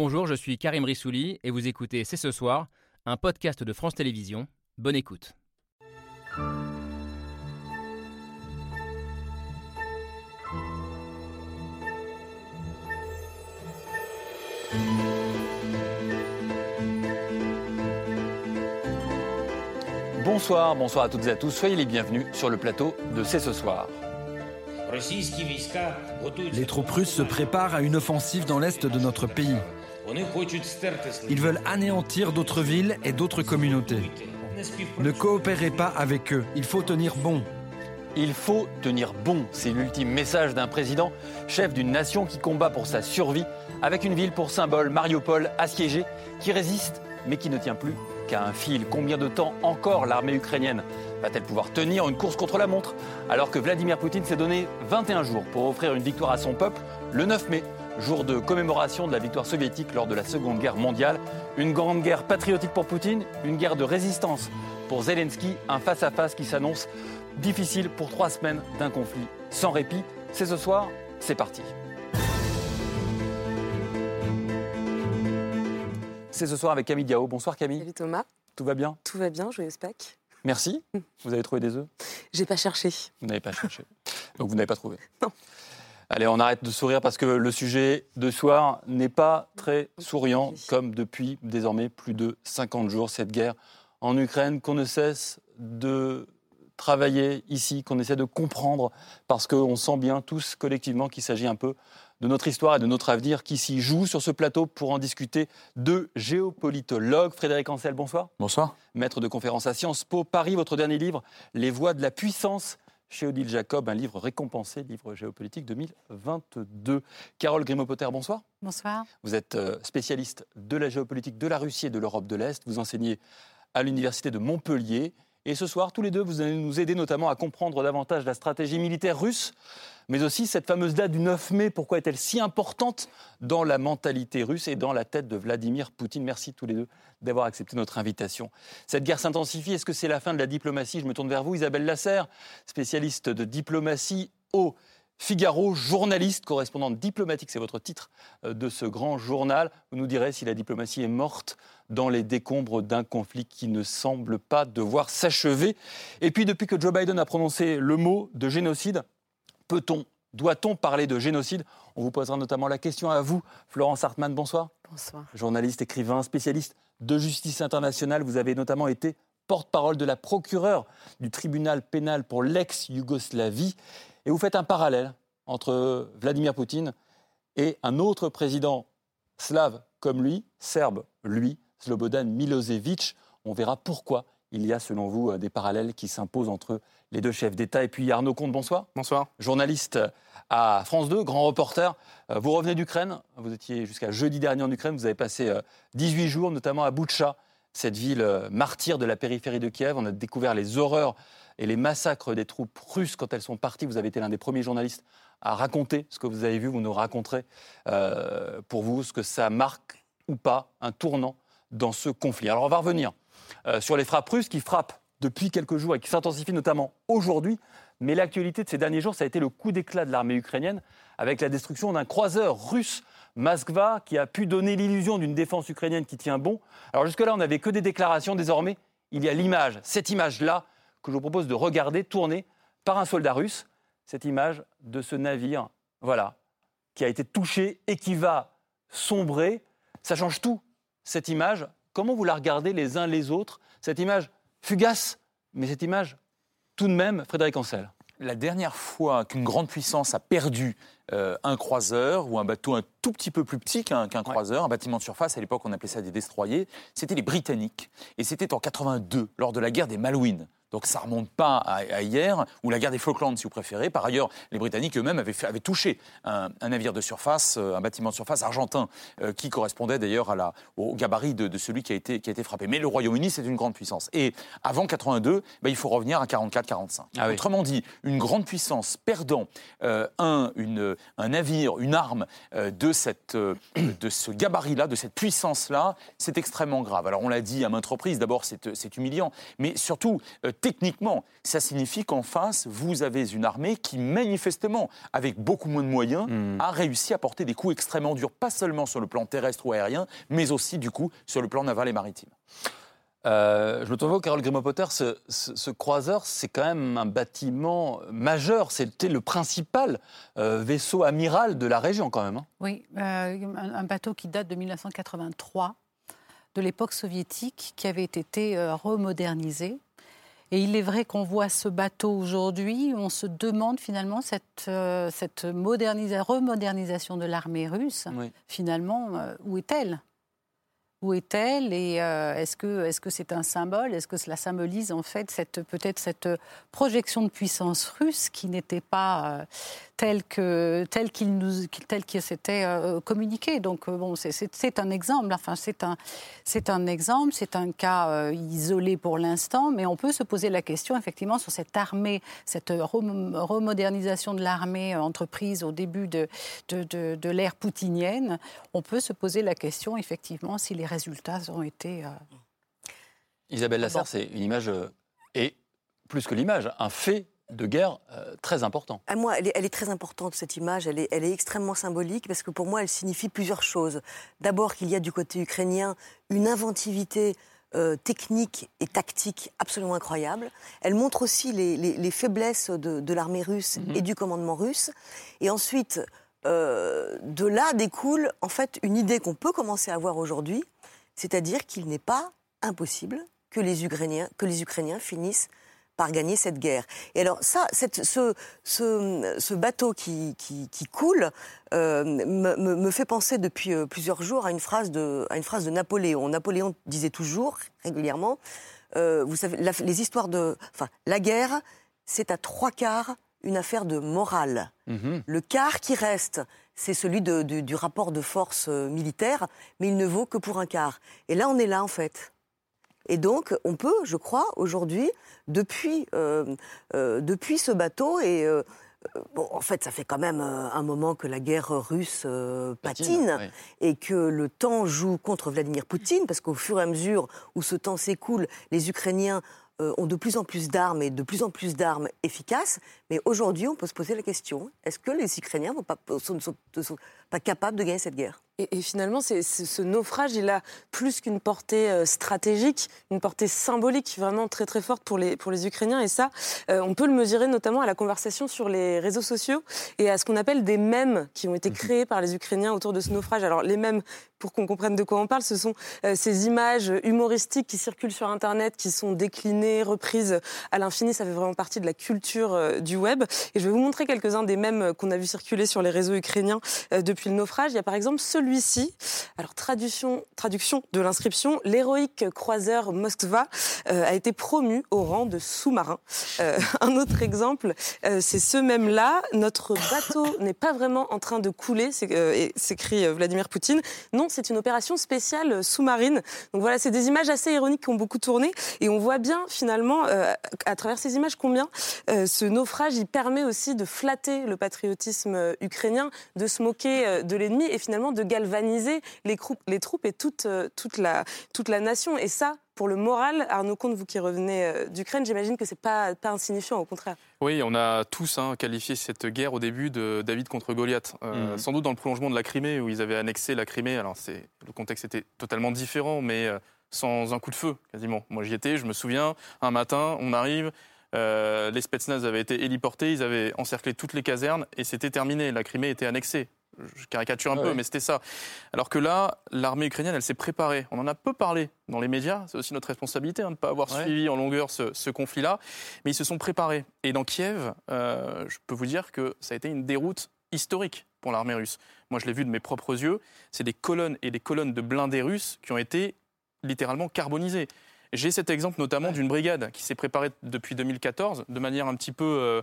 Bonjour, je suis Karim Rissouli et vous écoutez C'est ce soir, un podcast de France Télévisions. Bonne écoute. Bonsoir, bonsoir à toutes et à tous. Soyez les bienvenus sur le plateau de C'est ce soir. Les troupes russes se préparent à une offensive dans l'est de notre pays. Ils veulent anéantir d'autres villes et d'autres communautés. Ne coopérez pas avec eux, il faut tenir bon. Il faut tenir bon, c'est l'ultime message d'un président, chef d'une nation qui combat pour sa survie, avec une ville pour symbole, Mariupol, assiégée, qui résiste, mais qui ne tient plus qu'à un fil. Combien de temps encore l'armée ukrainienne va-t-elle pouvoir tenir une course contre la montre alors que Vladimir Poutine s'est donné 21 jours pour offrir une victoire à son peuple le 9 mai, jour de commémoration de la victoire soviétique lors de la Seconde Guerre mondiale. Une grande guerre patriotique pour Poutine, une guerre de résistance pour Zelensky, un face-à-face qui s'annonce difficile pour trois semaines d'un conflit sans répit. C'est ce soir, c'est parti. C'est ce soir avec Camille Diao. Bonsoir Camille. Salut Thomas. Tout va bien? Tout va bien, joyeux Pâques. Merci. Vous avez trouvé des œufs? J'ai pas cherché. Vous n'avez pas cherché. Donc vous n'avez pas trouvé? Non. Allez, on arrête de sourire parce que le sujet de soir n'est pas très souriant, comme depuis désormais plus de 50 jours, cette guerre en Ukraine qu'on ne cesse de travailler ici, qu'on essaie de comprendre, parce qu'on sent bien tous collectivement qu'il s'agit un peu de notre histoire et de notre avenir qui s'y joue sur ce plateau pour en discuter deux géopolitologues. Frédéric Ancel, bonsoir. Bonsoir. Maître de conférence à Sciences Po Paris, votre dernier livre, Les voies de la puissance chez Odile Jacob, un livre récompensé, livre géopolitique 2022. Carole Grimaud-Potter, bonsoir. Bonsoir. Vous êtes euh, spécialiste de la géopolitique de la Russie et de l'Europe de l'Est. Vous enseignez à l'Université de Montpellier. Et ce soir, tous les deux, vous allez nous aider notamment à comprendre davantage la stratégie militaire russe, mais aussi cette fameuse date du 9 mai, pourquoi est-elle si importante dans la mentalité russe et dans la tête de Vladimir Poutine? Merci tous les deux d'avoir accepté notre invitation. Cette guerre s'intensifie, est-ce que c'est la fin de la diplomatie? Je me tourne vers vous, Isabelle Lasserre, spécialiste de diplomatie au Figaro, journaliste, correspondante diplomatique, c'est votre titre euh, de ce grand journal. Vous nous direz si la diplomatie est morte dans les décombres d'un conflit qui ne semble pas devoir s'achever. Et puis depuis que Joe Biden a prononcé le mot de génocide, peut-on, doit-on parler de génocide? On vous posera notamment la question à vous, Florence Hartmann, bonsoir. Bonsoir. Journaliste, écrivain, spécialiste de justice internationale, vous avez notamment été porte-parole de la procureure du tribunal pénal pour l'ex-Yougoslavie. Et vous faites un parallèle entre Vladimir Poutine et un autre président slave comme lui, serbe, lui, Slobodan Milosevic. On verra pourquoi il y a, selon vous, des parallèles qui s'imposent entre les deux chefs d'État. Et puis Arnaud Comte, bonsoir. Bonsoir. Journaliste à France 2, grand reporter. Euh, Vous revenez d'Ukraine. Vous étiez jusqu'à jeudi dernier en Ukraine. Vous avez passé euh, 18 jours, notamment à Boutcha, cette ville euh, martyre de la périphérie de Kiev. On a découvert les horreurs et les massacres des troupes russes quand elles sont parties. Vous avez été l'un des premiers journalistes à raconter ce que vous avez vu. Vous nous raconterez euh, pour vous ce que ça marque ou pas un tournant dans ce conflit. Alors on va revenir euh, sur les frappes russes qui frappent depuis quelques jours et qui s'intensifient notamment aujourd'hui. Mais l'actualité de ces derniers jours, ça a été le coup d'éclat de l'armée ukrainienne avec la destruction d'un croiseur russe, Moskva, qui a pu donner l'illusion d'une défense ukrainienne qui tient bon. Alors jusque-là, on n'avait que des déclarations. Désormais, il y a l'image, cette image-là, que je vous propose de regarder tournée par un soldat russe. Cette image de ce navire, voilà, qui a été touché et qui va sombrer. Ça change tout, cette image. Comment vous la regardez les uns les autres? Cette image fugace, mais cette image tout de même, Frédéric Ancel. La dernière fois qu'une grande puissance a perdu euh, un croiseur ou un bateau un tout petit peu plus petit qu'un qu'un croiseur, un bâtiment de surface, à l'époque on appelait ça des destroyers, c'était les Britanniques. Et c'était en 82, lors de la guerre des Malouines. Donc ça remonte pas à, à hier, ou la guerre des Falklands si vous préférez. Par ailleurs, les Britanniques eux-mêmes avaient, touché un, un navire de surface, euh, un bâtiment de surface argentin, euh, qui correspondait d'ailleurs au gabarit de, de celui qui a, été, qui a été frappé. Mais le Royaume-Uni, c'est une grande puissance. Et avant 82, ben, il faut revenir à 44-45. Ah oui. Autrement dit, une grande puissance perdant euh, un, une- un navire, une arme euh, de, cette, de ce gabarit-là, de cette puissance-là, c'est extrêmement grave. Alors on l'a dit à maintes reprises, d'abord c'est c'est humiliant, mais surtout, techniquement, ça signifie qu'en face, vous avez une armée qui, manifestement, avec beaucoup moins de moyens, Hmm. a réussi à porter des coups extrêmement durs, pas seulement sur le plan terrestre ou aérien, mais aussi, du coup, sur le plan naval et maritime. Euh, je me tourne vers Carole Grimaud-Potter. Ce, ce- ce croiseur, c'est quand même un bâtiment majeur. C'était le principal euh, vaisseau amiral de la région, quand même. hein. Oui, euh, un, un bateau qui date de 1983, de l'époque soviétique, qui avait été euh, remodernisé. Et il est vrai qu'on voit ce bateau aujourd'hui, on se demande finalement cette, euh, cette modernisa- remodernisation de l'armée russe, Oui. finalement, euh, où est-elle? Où est-elle? Et euh, est-ce que est-ce que c'est un symbole? Est-ce que cela symbolise en fait cette peut-être cette projection de puissance russe qui n'était pas euh, telle que telle qu'il nous telle qu'il s'était euh, communiqué Donc euh, bon, c'est- un exemple. Enfin, c'est un c'est un exemple. C'est un cas euh, isolé pour l'instant, mais on peut se poser la question effectivement sur cette armée, cette rem- remodernisation de l'armée entreprise au début de de, de- de l'ère poutinienne. On peut se poser la question effectivement si les résultats ont été euh, Isabelle Bon. c'est une image, et plus que l'image, un fait de guerre euh, très important. À moi, elle est, elle est très importante, cette image. Elle est, elle est extrêmement symbolique parce que pour moi, elle signifie plusieurs choses. D'abord, qu'il y a du côté ukrainien une inventivité euh, technique et tactique absolument incroyable. Elle montre aussi les, les- les faiblesses de, de l'armée russe Mhm. et du commandement russe. Et ensuite, euh, de là découle en fait une idée qu'on peut commencer à avoir aujourd'hui, c'est-à-dire qu'il n'est pas impossible que les Ukrainiens, que les Ukrainiens finissent par gagner cette guerre. Et alors ça, cette- ce, ce, ce bateau qui, qui, qui coule euh, me, fait penser depuis euh, plusieurs jours à une phrase de, à une phrase de Napoléon. Napoléon disait toujours, régulièrement, euh, vous savez, la- les histoires de, enfin, la guerre, c'est à trois quarts une affaire de morale. Mhm. Le quart qui reste, c'est celui de- du, du rapport de force militaire, mais il ne vaut que pour un quart. Et là, on est là, en fait. Et donc, on peut, je crois, aujourd'hui, depuis, euh, euh, depuis ce bateau, et euh, bon, en fait, ça fait quand même un moment que la guerre russe patine, et que le temps joue contre Vladimir Poutine, parce qu'au fur et à mesure où ce temps s'écoule, les Ukrainiens ont de plus en plus d'armes et de plus en plus d'armes efficaces. Mais aujourd'hui, on peut se poser la question est-ce que les Ukrainiens vont pas, sont, sont- sont pas capables de gagner cette guerre? Et, et finalement, c'est- c'est- ce naufrage, il a plus qu'une portée euh, stratégique, une portée symbolique vraiment très très forte pour les, pour les Ukrainiens. Et ça, euh, on peut le mesurer notamment à la conversation sur les réseaux sociaux et à ce qu'on appelle des mèmes qui ont été créés par les Ukrainiens autour de ce naufrage. Alors les mèmes, pour qu'on comprenne de quoi on parle, ce sont euh, ces images humoristiques qui circulent sur Internet, qui sont déclinées, reprises à l'infini. Ça fait vraiment partie de la culture euh, du web. Et je vais vous montrer quelques-uns des mèmes qu'on a vu circuler sur les réseaux ukrainiens depuis le naufrage. Il y a par exemple celui-ci. Alors, traduction, traduction de l'inscription l'héroïque croiseur Moskva euh, a été promu au rang de sous-marin. Euh, un autre exemple, euh, c'est ce même-là. Notre bateau n'est pas vraiment en train de couler, s'écrit Vladimir Poutine. Non, c'est une opération spéciale sous-marine. Donc voilà, c'est des images assez ironiques qui ont beaucoup tourné. Et on voit bien, finalement, à travers ces images, combien ce naufrage, il permet aussi de flatter le patriotisme ukrainien, de se moquer de l'ennemi et finalement de galvaniser les, troupes et toute, euh, toute, la, toute la nation. Et ça, pour le moral, Arnaud Comte, vous qui revenez euh, d'Ukraine, j'imagine que c'est pas, pas insignifiant, au contraire. Oui, on a tous hein, qualifié cette guerre au début de David contre Goliath. Euh, Mhm. Sans doute dans le prolongement de la Crimée, où ils avaient annexé la Crimée. Alors, c'est, le contexte était totalement différent, mais euh, sans un coup de feu, quasiment. Moi, j'y étais, je me souviens, un matin, on arrive, euh, les Spetsnaz avaient été héliportés, ils avaient encerclé toutes les casernes, et c'était terminé. La Crimée était annexée. Je caricature un Ah peu, ouais. mais c'était ça. Alors que là, l'armée ukrainienne, elle s'est préparée. On en a peu parlé dans les médias. C'est aussi notre responsabilité hein, de ne pas avoir Ouais. suivi en longueur ce, ce conflit-là. Mais ils se sont préparés. Et dans Kiev, euh, je peux vous dire que ça a été une déroute historique pour l'armée russe. Moi, je l'ai vu de mes propres yeux. C'est des colonnes et des colonnes de blindés russes qui ont été littéralement carbonisées. J'ai cet exemple notamment d'une brigade qui s'est préparée depuis 2014 de manière un petit peu euh,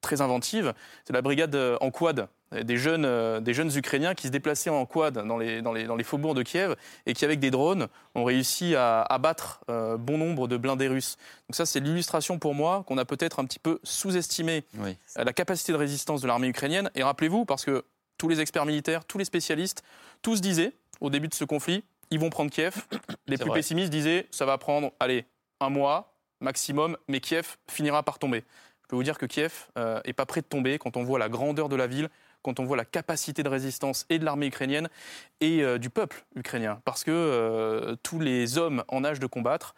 très inventive. C'est la brigade euh, en quad des jeunes, euh, des jeunes Ukrainiens qui se déplaçaient en quad dans les, dans les, dans les faubourgs de Kiev et qui, avec des drones, ont réussi à abattre euh, bon nombre de blindés russes. Donc ça, c'est l'illustration pour moi qu'on a peut-être un petit peu sous-estimé Oui. euh, la capacité de résistance de l'armée ukrainienne. Et rappelez-vous, parce que tous les experts militaires, tous les spécialistes, tous disaient, au début de ce conflit, ils vont prendre Kiev. Les plus vrai. pessimistes disaient, ça va prendre, allez, un mois, maximum, mais Kiev finira par tomber. Je peux vous dire que Kiev n'est pas prêt de tomber quand on voit la grandeur de la ville, quand on voit la capacité de résistance et de l'armée ukrainienne et du peuple ukrainien. Parce que tous les hommes en âge de combattre,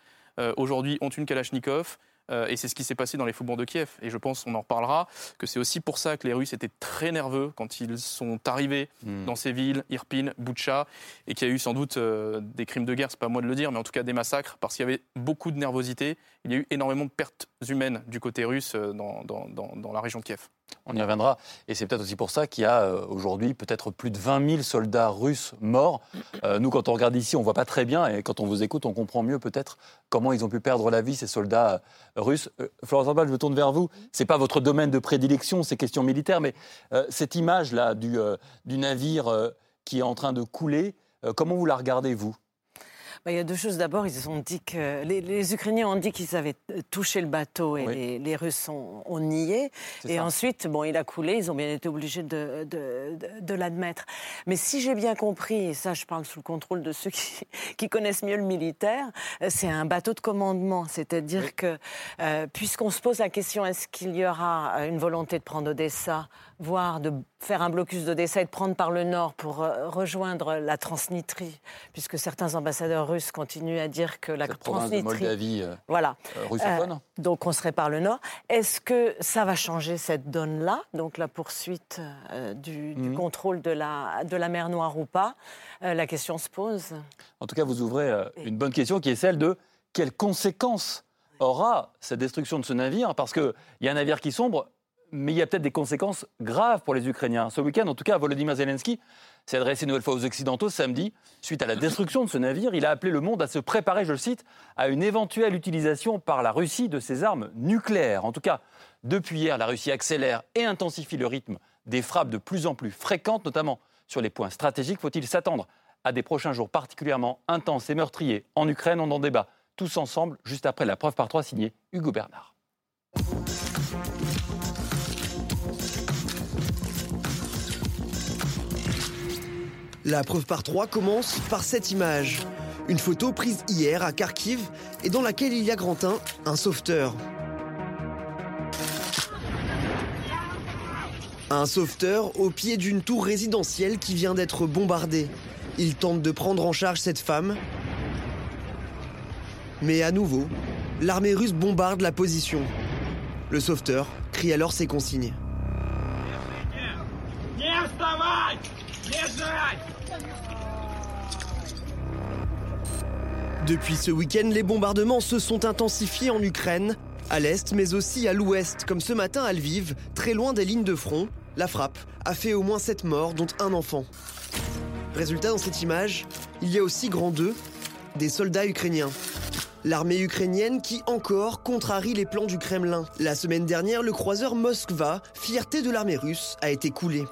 aujourd'hui, ont une Kalachnikov, euh, et c'est ce qui s'est passé dans les faubourgs de Kiev. Et je pense, on en reparlera, que c'est aussi pour ça que les Russes étaient très nerveux quand ils sont arrivés hmm. dans ces villes, Irpin, Butcha, et qu'il y a eu sans doute euh, des crimes de guerre, c'est pas moi de le dire, mais en tout cas des massacres, parce qu'il y avait beaucoup de nervosité. Il y a eu énormément de pertes humaines du côté russe euh, dans, dans la région de Kiev. On y reviendra. Et c'est peut-être aussi pour ça qu'il y a euh, aujourd'hui peut-être plus de 20 000 soldats russes morts. Euh, nous, quand on regarde ici, on voit pas très bien. Et quand on vous écoute, on comprend mieux peut-être comment ils ont pu perdre la vie, ces soldats euh, russes. Florence Ambal, je me tourne vers vous. Ce n'est pas votre domaine de prédilection, ces questions militaires. Mais cette image-là du, du, navire qui est en train de couler, comment vous la regardez, vous? Il y a deux choses. D'abord, ils ont dit que les, Ukrainiens ont dit qu'ils avaient touché le bateau et les, Russes ont, nié. Et ensuite, bon, il a coulé. Ils ont bien été obligés de, de, l'admettre. Mais si j'ai bien compris, et ça, je parle sous le contrôle de ceux qui, qui connaissent mieux le militaire, c'est un bateau de commandement. C'est-à-dire que, euh, puisqu'on se pose la question, est-ce qu'il y aura une volonté de prendre Odessa voire de faire un blocus d'Odessa et de prendre par le nord pour euh, rejoindre la Transnistrie, puisque certains ambassadeurs russes continuent à dire que la Transnistrie... Moldavie euh, voilà. Euh, donc on serait par le nord. Est-ce que ça va changer cette donne-là, donc la poursuite du, mhm. contrôle de la, de la mer Noire ou pas La question se pose. En tout cas, vous ouvrez une bonne question qui est celle de quelles conséquences aura cette destruction de ce navire Parce qu'il y a un navire qui sombre, mais il y a peut-être des conséquences graves pour les Ukrainiens. Ce week-end, en tout cas, Volodymyr Zelensky s'est adressé une nouvelle fois aux Occidentaux samedi. Suite à la destruction de ce navire, il a appelé le monde à se préparer, je le cite, à une éventuelle utilisation par la Russie de ses armes nucléaires. En tout cas, depuis hier, la Russie accélère et intensifie le rythme des frappes de plus en plus fréquentes, notamment sur les points stratégiques. Faut-il s'attendre à des prochains jours particulièrement intenses et meurtriers en Ukraine? On en débat tous ensemble, juste après la preuve par trois signée Hugo Bernard. La preuve par trois commence par cette image. Une photo prise hier à Kharkiv et dans laquelle il y a Grantin, un sauveteur. Un sauveteur au pied d'une tour résidentielle qui vient d'être bombardée. Il tente de prendre en charge cette femme. Mais à nouveau, l'armée russe bombarde la position. Le sauveteur crie alors ses consignes. Depuis ce week-end, les bombardements se sont intensifiés en Ukraine, à l'est mais aussi à l'ouest, comme ce matin à Lviv, très loin des lignes de front. La frappe a fait au moins 7 morts, dont un enfant. Résultat, dans cette image, il y a aussi grand 2, des soldats ukrainiens. L'armée ukrainienne qui encore contrarie les plans du Kremlin. La semaine dernière, le croiseur Moskva, fierté de l'armée russe, a été coulé.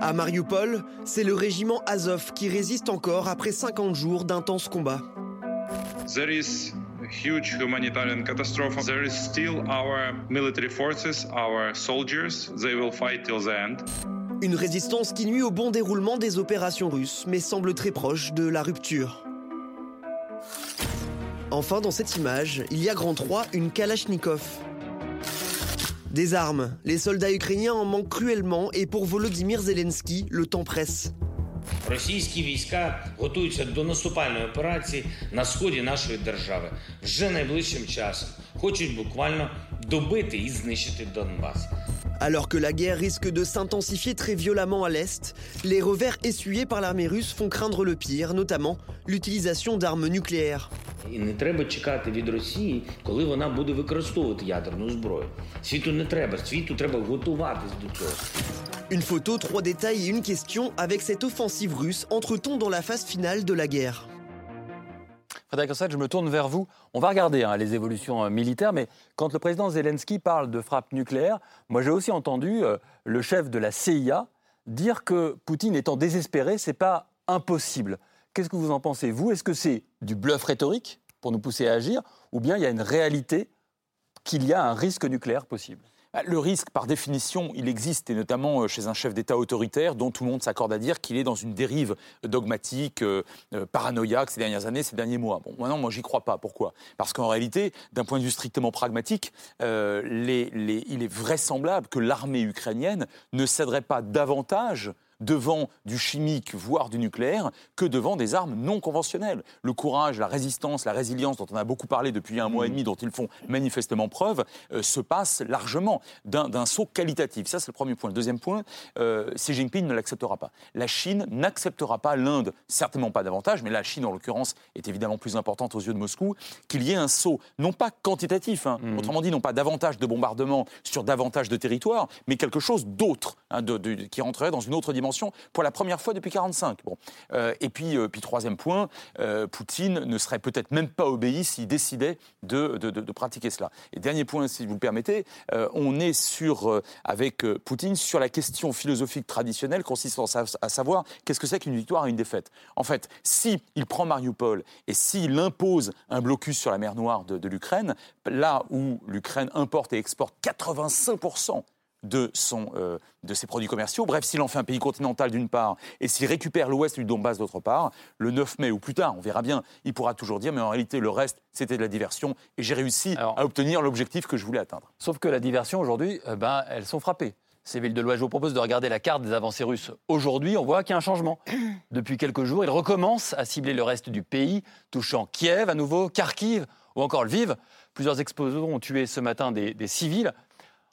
À Mariupol, c'est le régiment Azov qui résiste encore après 50 jours d'intenses combats. There is a huge humanitarian catastrophe. There is still our military forces, our soldiers. They will fight till the end. Une résistance qui nuit au bon déroulement des opérations russes, mais semble très proche de la rupture. Enfin, dans cette image, il y a grand 3 une Kalachnikov. Des armes, les soldats ukrainiens en manquent cruellement et pour Volodymyr Zelensky, le temps presse. Російські війська готуються до наступальної операції на сході нашої держави вже найближчим часом. Хочуть буквально добити і знищити Донбас. Alors que la guerre risque de s'intensifier très violemment à l'Est, les revers essuyés par l'armée russe font craindre le pire, notamment l'utilisation d'armes nucléaires. І не треба чекати від Росії, коли вона буде використовувати ядерну зброю. Світу не треба, світу треба готуватись до цього. Une photo, trois détails et une question avec cette offensive russe entre-t-on dans la phase finale de la guerre Frédéric je me tourne vers vous. On va regarder hein, les évolutions euh, militaires, mais quand le président Zelensky parle de frappe nucléaire, moi j'ai aussi entendu euh, le chef de la CIA dire que Poutine étant désespéré, c'est pas impossible. Qu'est-ce que vous en pensez, vous? Est-ce que c'est du bluff rhétorique pour nous pousser à agir, ou bien il y a une réalité qu'il y a un risque nucléaire possible? Le risque, par définition, il existe, et notamment euh, chez un chef d'État autoritaire dont tout le monde s'accorde à dire qu'il est dans une dérive dogmatique, euh, euh, paranoïaque ces dernières années, ces derniers mois. Bon, maintenant, moi, j'y crois pas. Pourquoi? Parce qu'en réalité, d'un point de vue strictement pragmatique, il est vraisemblable que l'armée ukrainienne ne céderait pas davantage devant du chimique, voire du nucléaire, que devant des armes non conventionnelles. Le courage, la résistance, la résilience dont on a beaucoup parlé depuis un mois et demi, dont ils font manifestement preuve, euh, se passent largement d'un saut qualitatif. Ça, c'est le premier point. Le deuxième point, euh, Xi Jinping ne l'acceptera pas. La Chine n'acceptera pas l'Inde, certainement pas davantage, mais la Chine, en l'occurrence, est évidemment plus importante aux yeux de Moscou, qu'il y ait un saut, non pas quantitatif, hein, mmh. autrement dit, non pas davantage de bombardements sur davantage de territoires, mais quelque chose d'autre, hein, qui rentrerait dans une autre dimension pour la première fois depuis 1945. Bon. Euh, et puis, euh, puis, troisième point, euh, Poutine ne serait peut-être même pas obéi s'il décidait de, de, pratiquer cela. Et dernier point, si vous le permettez, on est sur, avec Poutine sur la question philosophique traditionnelle consistant à, savoir qu'est-ce que c'est qu'une victoire et une défaite. En fait, s'il il prend Mariupol et s'il impose un blocus sur la mer Noire de, de l'Ukraine, là où l'Ukraine importe et exporte 85% de, son, euh, de ses produits commerciaux. Bref, s'il en fait un pays continental d'une part et s'il récupère l'ouest du Donbass d'autre part, le 9 mai ou plus tard, on verra bien, il pourra toujours dire, mais en réalité, le reste, c'était de la diversion et j'ai réussi à obtenir l'objectif que je voulais atteindre. Sauf que la diversion, aujourd'hui, euh, ben, elles sont frappées. Ces villes de l'Ouest, je vous propose de regarder la carte des avancées russes. Aujourd'hui, on voit qu'il y a un changement. Depuis quelques jours, ils recommencent à cibler le reste du pays, touchant Kiev à nouveau, Kharkiv ou encore Lviv. Plusieurs explosants ont tué ce matin des, des civils.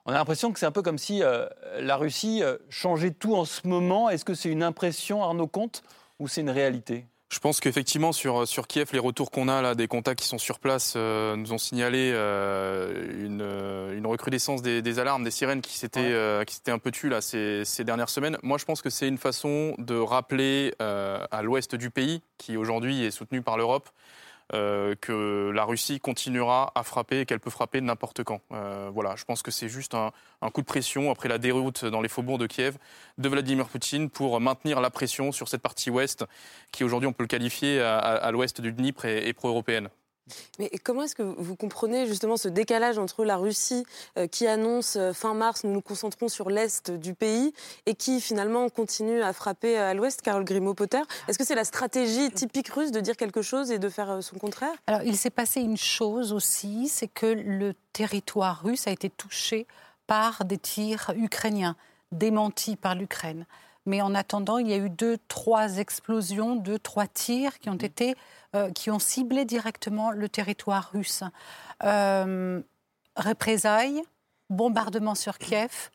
On a l'impression que c'est un peu comme si euh, la Russie euh, changeait tout en ce moment. Est-ce que c'est une impression, Arnaud Comte, ou c'est une réalité? Je pense qu'effectivement sur, sur Kiev, les retours qu'on a là, des contacts qui sont sur place, euh, nous ont signalé une, recrudescence des, alarmes, des sirènes qui s'étaient un peu tues là ces, ces, dernières semaines. Moi, je pense que c'est une façon de rappeler à l'ouest du pays, qui aujourd'hui est soutenu par l'Europe, euh, que la Russie continuera à frapper et qu'elle peut frapper n'importe quand. Euh, voilà, je pense que c'est juste un, coup de pression après la déroute dans les faubourgs de Kiev de Vladimir Poutine pour maintenir la pression sur cette partie ouest qui aujourd'hui on peut le qualifier à, l'ouest du Dniepr et pro-européenne. Mais comment est-ce que vous comprenez justement ce décalage entre la Russie euh, qui annonce euh, fin mars nous nous concentrons sur l'est du pays et qui finalement continue à frapper à l'ouest, Carole Grimaud-Potter Est-ce que c'est la stratégie typique russe de dire quelque chose et de faire euh, son contraire? Alors il s'est passé une chose aussi, c'est que le territoire russe a été touché par des tirs ukrainiens démentis par l'Ukraine. Mais en attendant, il y a eu deux, trois explosions, deux, trois tirs qui ont mmh. été euh, qui ont ciblé directement le territoire russe. Euh, représailles, bombardement sur Kiev.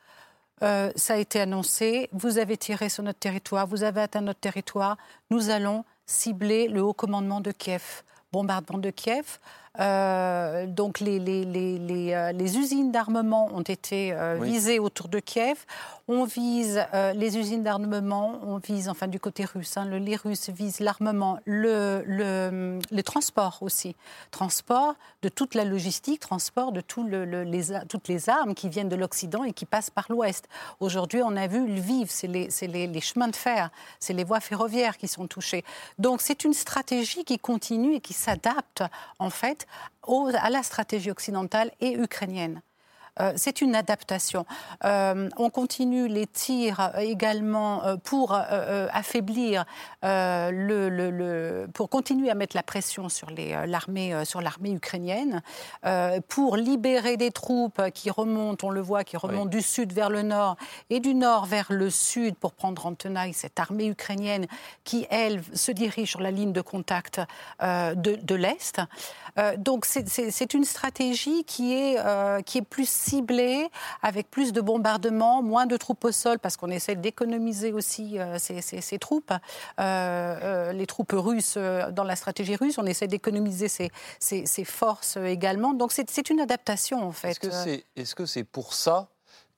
Euh, ça a été annoncé, vous avez tiré sur notre territoire, vous avez atteint notre territoire, nous allons cibler le haut commandement de Kiev. Bombardement de Kiev, euh, donc les, les, les, euh, les usines d'armement ont été euh, visées autour de Kiev. On vise les usines d'armement, on vise, enfin du côté russe, hein, le, les Russes visent l'armement, le, le, le, transport aussi. Transport de toute la logistique, transport de tout les, toutes les armes qui viennent de l'Occident et qui passent par l'Ouest. Aujourd'hui, on a vu Lviv, c'est les, les, chemins de fer, c'est les voies ferroviaires qui sont touchées. Donc c'est une stratégie qui continue et qui s'adapte en fait à la stratégie occidentale et ukrainienne. Euh, c'est une adaptation. Euh, on continue les tirs également euh, pour affaiblir le, pour continuer à mettre la pression sur l'armée sur l'armée ukrainienne, pour libérer des troupes qui remontent, on le voit, qui remontent du sud vers le nord et du nord vers le sud pour prendre en tenaille cette armée ukrainienne qui elle se dirige sur la ligne de contact de, de l'est. Donc c'est une stratégie qui est qui est plus ciblé, avec plus de bombardements, moins de troupes au sol, parce qu'on essaie d'économiser aussi euh, ces, troupes. Euh, euh, les troupes russes, dans la stratégie russe, on essaie d'économiser ces, forces également. Donc c'est une adaptation, en fait. Est-ce que c'est pour ça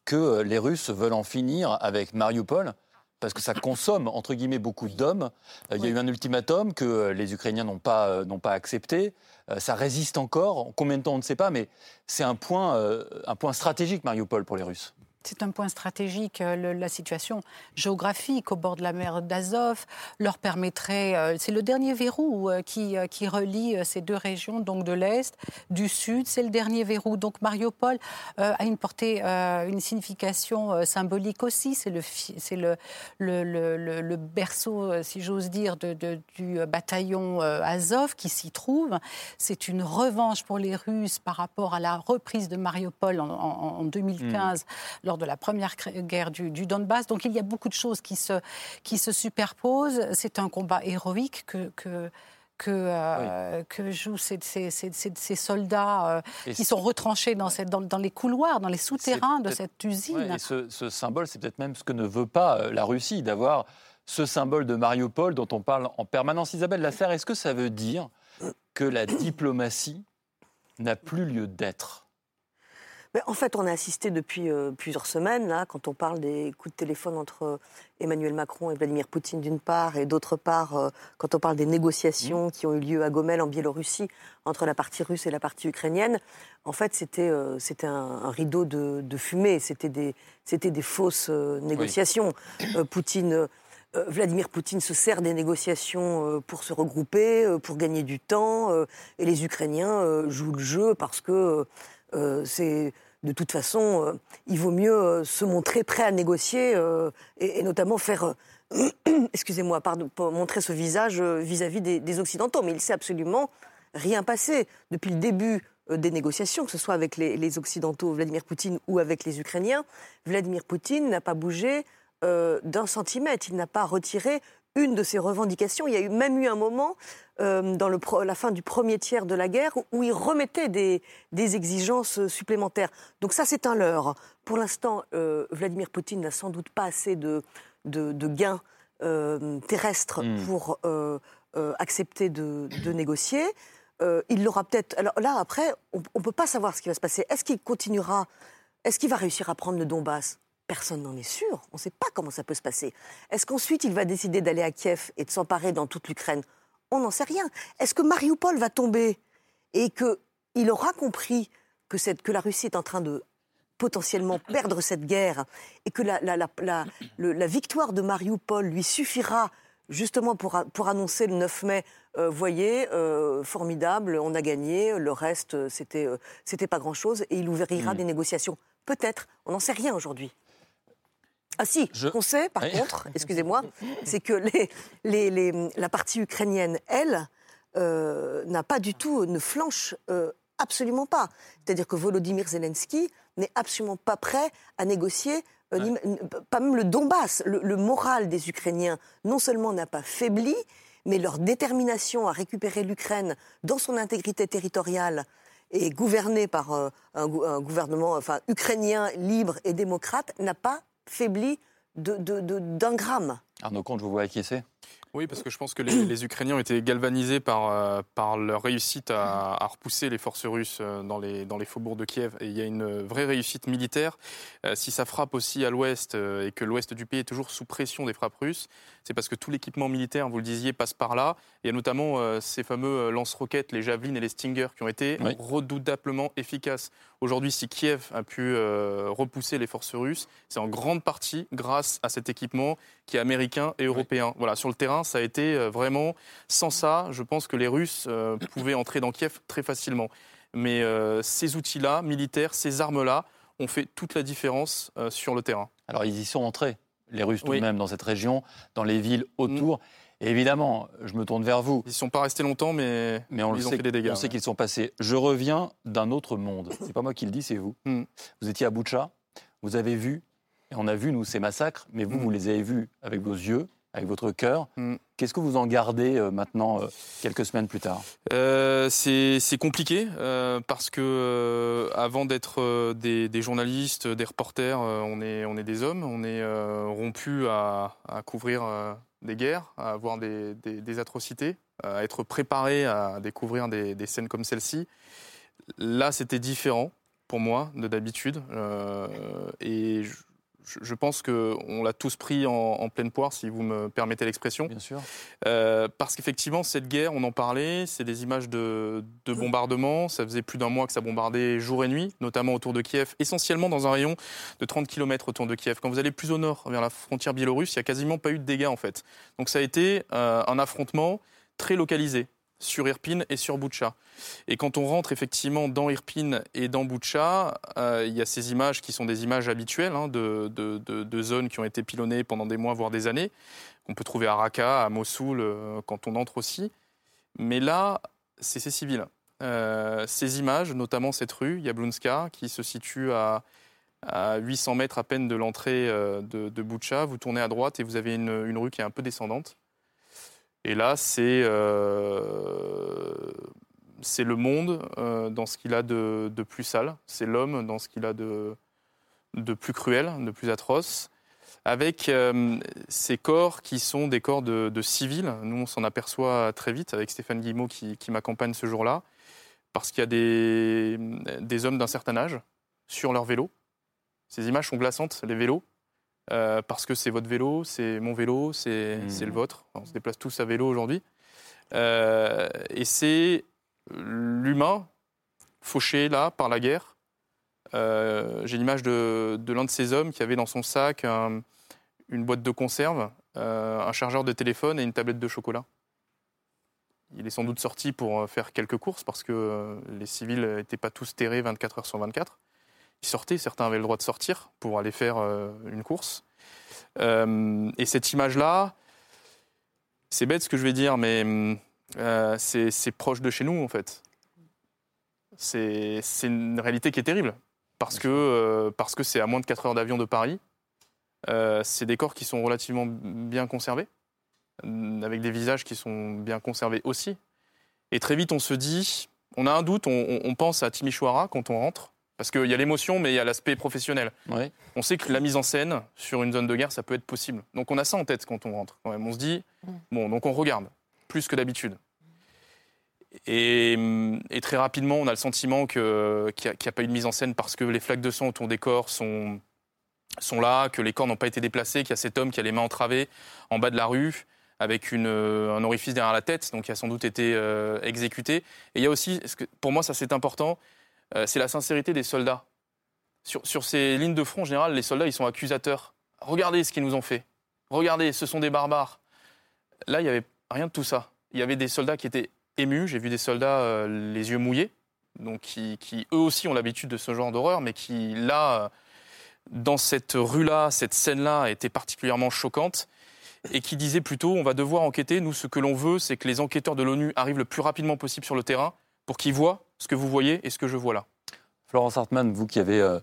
que les Russes veulent en finir avec Mariupol? Parce que ça consomme, entre guillemets, beaucoup d'hommes. Il y a eu un ultimatum que les Ukrainiens n'ont pas, n'ont pas accepté. Euh, ça résiste encore. Combien de temps, on ne sait pas, mais c'est un point, euh, un point stratégique, Mariupol, pour les Russes. C'est un point stratégique. Euh, la situation géographique au bord de la mer d'Azov leur permettrait. Euh, c'est le dernier verrou euh, qui, qui relie ces deux régions, donc de l'Est, du Sud. C'est le dernier verrou. Donc Mariupol a une portée, une signification symbolique aussi. C'est le, c'est le, le, le, le, berceau, si j'ose dire, de, du bataillon Azov qui s'y trouve. C'est une revanche pour les Russes par rapport à la reprise de Mariupol en, en, 2015 lors de la première guerre du, Donbass. Donc il y a beaucoup de choses qui se, qui se superposent. C'est un combat héroïque que, que que, euh, que jouent ces, ces, ces, soldats euh, qui sont retranchés dans, cette, dans, dans, les couloirs, dans les souterrains de cette usine. et ce, ce, symbole, c'est peut-être même ce que ne veut pas euh, la Russie, d'avoir ce symbole de Mariupol dont on parle en permanence. Isabelle Lasserre, est-ce que ça veut dire que la diplomatie n'a plus lieu d'être? En fait, on a assisté depuis euh, plusieurs semaines, là, quand on parle des coups de téléphone entre euh, Emmanuel Macron et Vladimir Poutine d'une part, et d'autre part, euh, quand on parle des négociations mmh. qui ont eu lieu à Gomel, en Biélorussie, entre la partie russe et la partie ukrainienne. En fait, c'était c'était un, rideau de, fumée, c'était des, des fausses négociations. Poutine. Vladimir Poutine se sert des négociations pour se regrouper, pour gagner du temps, et les Ukrainiens jouent le jeu parce que c'est de toute façon, euh, il vaut mieux euh, se montrer prêt à négocier euh, et, notamment faire, excusez-moi, montrer ce visage vis-à-vis des, Occidentaux. Mais il s'est absolument rien passé depuis le début des négociations, que ce soit avec les, Occidentaux, Vladimir Poutine, ou avec les Ukrainiens. Vladimir Poutine n'a pas bougé d'un centimètre. Il n'a pas retiré une de ses revendications. Il y a eu, même eu un moment, euh, dans le la fin du premier tiers de la guerre, où il remettait des, exigences supplémentaires. Donc ça, c'est un leurre. Pour l'instant, euh, Vladimir Poutine n'a sans doute pas assez de, de, gains euh, terrestres hmm. pour accepter de, négocier. il l'aura peut-être. Alors là, après, on ne peut pas savoir ce qui va se passer. Est-ce qu'il continuera Est-ce qu'il va réussir à prendre le Donbass? Personne n'en est sûr. On ne sait pas comment ça peut se passer. Est-ce qu'ensuite il va décider d'aller à Kiev et de s'emparer dans toute l'Ukraine? On n'en sait rien. Est-ce que Mariupol va tomber et qu'il aura compris que, cette, que la Russie est en train de potentiellement perdre cette guerre et que la, la, victoire de Mariupol lui suffira justement pour, pour annoncer le 9 mai, euh, voyez, euh, formidable, on a gagné, le reste, c'était euh, c'était pas grand-chose, et il ouvrira hmm. des négociations. Peut-être, on n'en sait rien aujourd'hui. Ah si, ce qu'on sait par contre, excusez-moi, c'est que la partie ukrainienne, elle, euh, n'a pas du tout, ne flanche euh, absolument pas. C'est-à-dire que Volodymyr Zelensky n'est absolument pas prêt à négocier, euh, pas même le Donbass. Le, moral des Ukrainiens, non seulement n'a pas faibli, mais leur détermination à récupérer l'Ukraine dans son intégrité territoriale et gouvernée par un, un, gouvernement enfin, ukrainien libre et démocrate n'a pas faibli d'un de, gramme. Arnaud Comte, je vous vois acquiescer oui, parce que je pense que les, Ukrainiens ont été galvanisés par, euh, par leur réussite à, repousser les forces russes euh, dans les, dans les faubourgs de Kiev. Et il y a une vraie réussite militaire. Euh, si ça frappe aussi à l'ouest et que l'ouest du pays est toujours sous pression des frappes russes, c'est parce que tout l'équipement militaire, vous le disiez, passe par là. Il y a notamment ces fameux lance-roquettes, les javelines et les stingers, qui ont été redoutablement efficaces. Aujourd'hui, si Kiev a pu repousser les forces russes, c'est en grande partie grâce à cet équipement qui est américain et européen. Voilà, sur le terrain, ça a été euh, vraiment sans ça, je pense que les Russes euh, pouvaient entrer dans Kiev très facilement. Mais euh, ces outils-là, militaires, ces armes-là, ont fait toute la différence sur le terrain. Alors ils y sont entrés, les Russes tout de même, dans cette région, dans les villes autour. Mm. Et évidemment, je me tourne vers vous. Ils ne sont pas restés longtemps, mais, mais on ils ont fait des dégâts. On sait qu'ils sont passés. Je reviens d'un autre monde. C'est pas moi qui le dis, c'est vous. Mm. Vous étiez à Boucha, vous avez vu, et on a vu, nous, ces massacres, mais vous, mm. vous les avez vus avec vos yeux, avec votre cœur. Mm. Qu'est-ce que vous en gardez euh, maintenant, euh, quelques semaines plus tard? Euh, C'est compliqué parce que avant d'être des, journalistes, des reporters, on, est, on est des hommes, on est rompus à, couvrir des guerres, à voir des, des, atrocités, à être préparé à découvrir des, scènes comme celle-ci. Là, c'était différent pour moi de d'habitude et je, pense qu'on l'a tous pris en, pleine poire, si vous me permettez l'expression. Bien sûr. Euh, parce qu'effectivement, cette guerre, on en parlait, c'est des images de, de bombardements. Ça faisait plus d'un mois que ça bombardait jour et nuit, notamment autour de Kiev, essentiellement dans un rayon de 30 km autour de Kiev. Quand vous allez plus au nord, vers la frontière biélorusse, il n'y a quasiment pas eu de dégâts en fait. Donc ça a été euh, un affrontement très localisé sur Irpin et sur Boucha. Et quand on rentre effectivement dans Irpin et dans Boucha, euh, il y a ces images qui sont des images habituelles hein, de, zones qui ont été pilonnées pendant des mois, voire des années, qu'on peut trouver à Raqqa, à Mossoul, euh, quand on entre aussi. Mais là, c'est ces civils. Euh, ces images, notamment cette rue, Yablunska, qui se situe à, à 800 mètres à peine de l'entrée de, Boucha, vous tournez à droite et vous avez une rue qui est un peu descendante. Et là, c'est euh, le monde euh, dans ce qu'il a de, plus sale, c'est l'homme dans ce qu'il a de, de plus cruel, de plus atroce, avec euh, ces corps qui sont des corps de, civils. Nous, on s'en aperçoit très vite avec Stéphane Guillemot qui, qui m'accompagne ce jour-là, parce qu'il y a des, des hommes d'un certain âge sur leur vélo. Ces images sont glaçantes, les vélos. Euh, parce que c'est votre vélo, c'est mon vélo, c'est mmh. le vôtre. On se déplace tous à vélo aujourd'hui. Euh, et c'est l'humain fauché là par la guerre. Euh, j'ai l'image de, l'un de ces hommes qui avait dans son sac une boîte de conserve, un chargeur de téléphone et une tablette de chocolat. Il est sans doute sorti pour faire quelques courses parce que les civils n'étaient pas tous terrés 24 heures sur 24. Ils sortaient, certains avaient le droit de sortir pour aller faire euh, une course. Euh, et cette image-là, c'est bête ce que je vais dire, mais euh, c'est proche de chez nous en fait. C'est une réalité qui est terrible parce que c'est à moins de 4 heures d'avion de Paris. c'est des corps qui sont relativement bien conservés, avec des visages qui sont bien conservés aussi. Et très vite, on se dit, on a un doute, on, on pense à Timișoara quand on rentre. Parce qu'il y a l'émotion, mais il y a l'aspect professionnel. On sait que la mise en scène sur une zone de guerre, ça peut être possible. Donc on a ça en tête quand on rentre. On se dit, mm. bon, donc on regarde, plus que d'habitude. Et, très rapidement, on a le sentiment qu'il n'y a, pas eu de mise en scène parce que les flaques de sang autour des corps sont, sont là, que les corps n'ont pas été déplacés, qu'il y a cet homme qui a les mains entravées en bas de la rue avec une, un orifice derrière la tête, donc qui a sans doute été euh, exécuté. Et il y a aussi, pour moi ça c'est important, euh, c'est la sincérité des soldats. Sur, ces lignes de front, en général, les soldats, ils sont accusateurs. Regardez ce qu'ils nous ont fait. Regardez, ce sont des barbares. Là, il n'y avait rien de tout ça. Il y avait des soldats qui étaient émus. J'ai vu des soldats euh, les yeux mouillés, donc qui, eux aussi ont l'habitude de ce genre d'horreur, mais qui, là, dans cette rue-là, cette scène-là, était particulièrement choquante et qui disaient plutôt on va devoir enquêter. Nous, ce que l'on veut, c'est que les enquêteurs de l'ONU arrivent le plus rapidement possible sur le terrain pour qu'ils voient ce que vous voyez et ce que je vois là. Florence Hartmann, vous qui avez euh,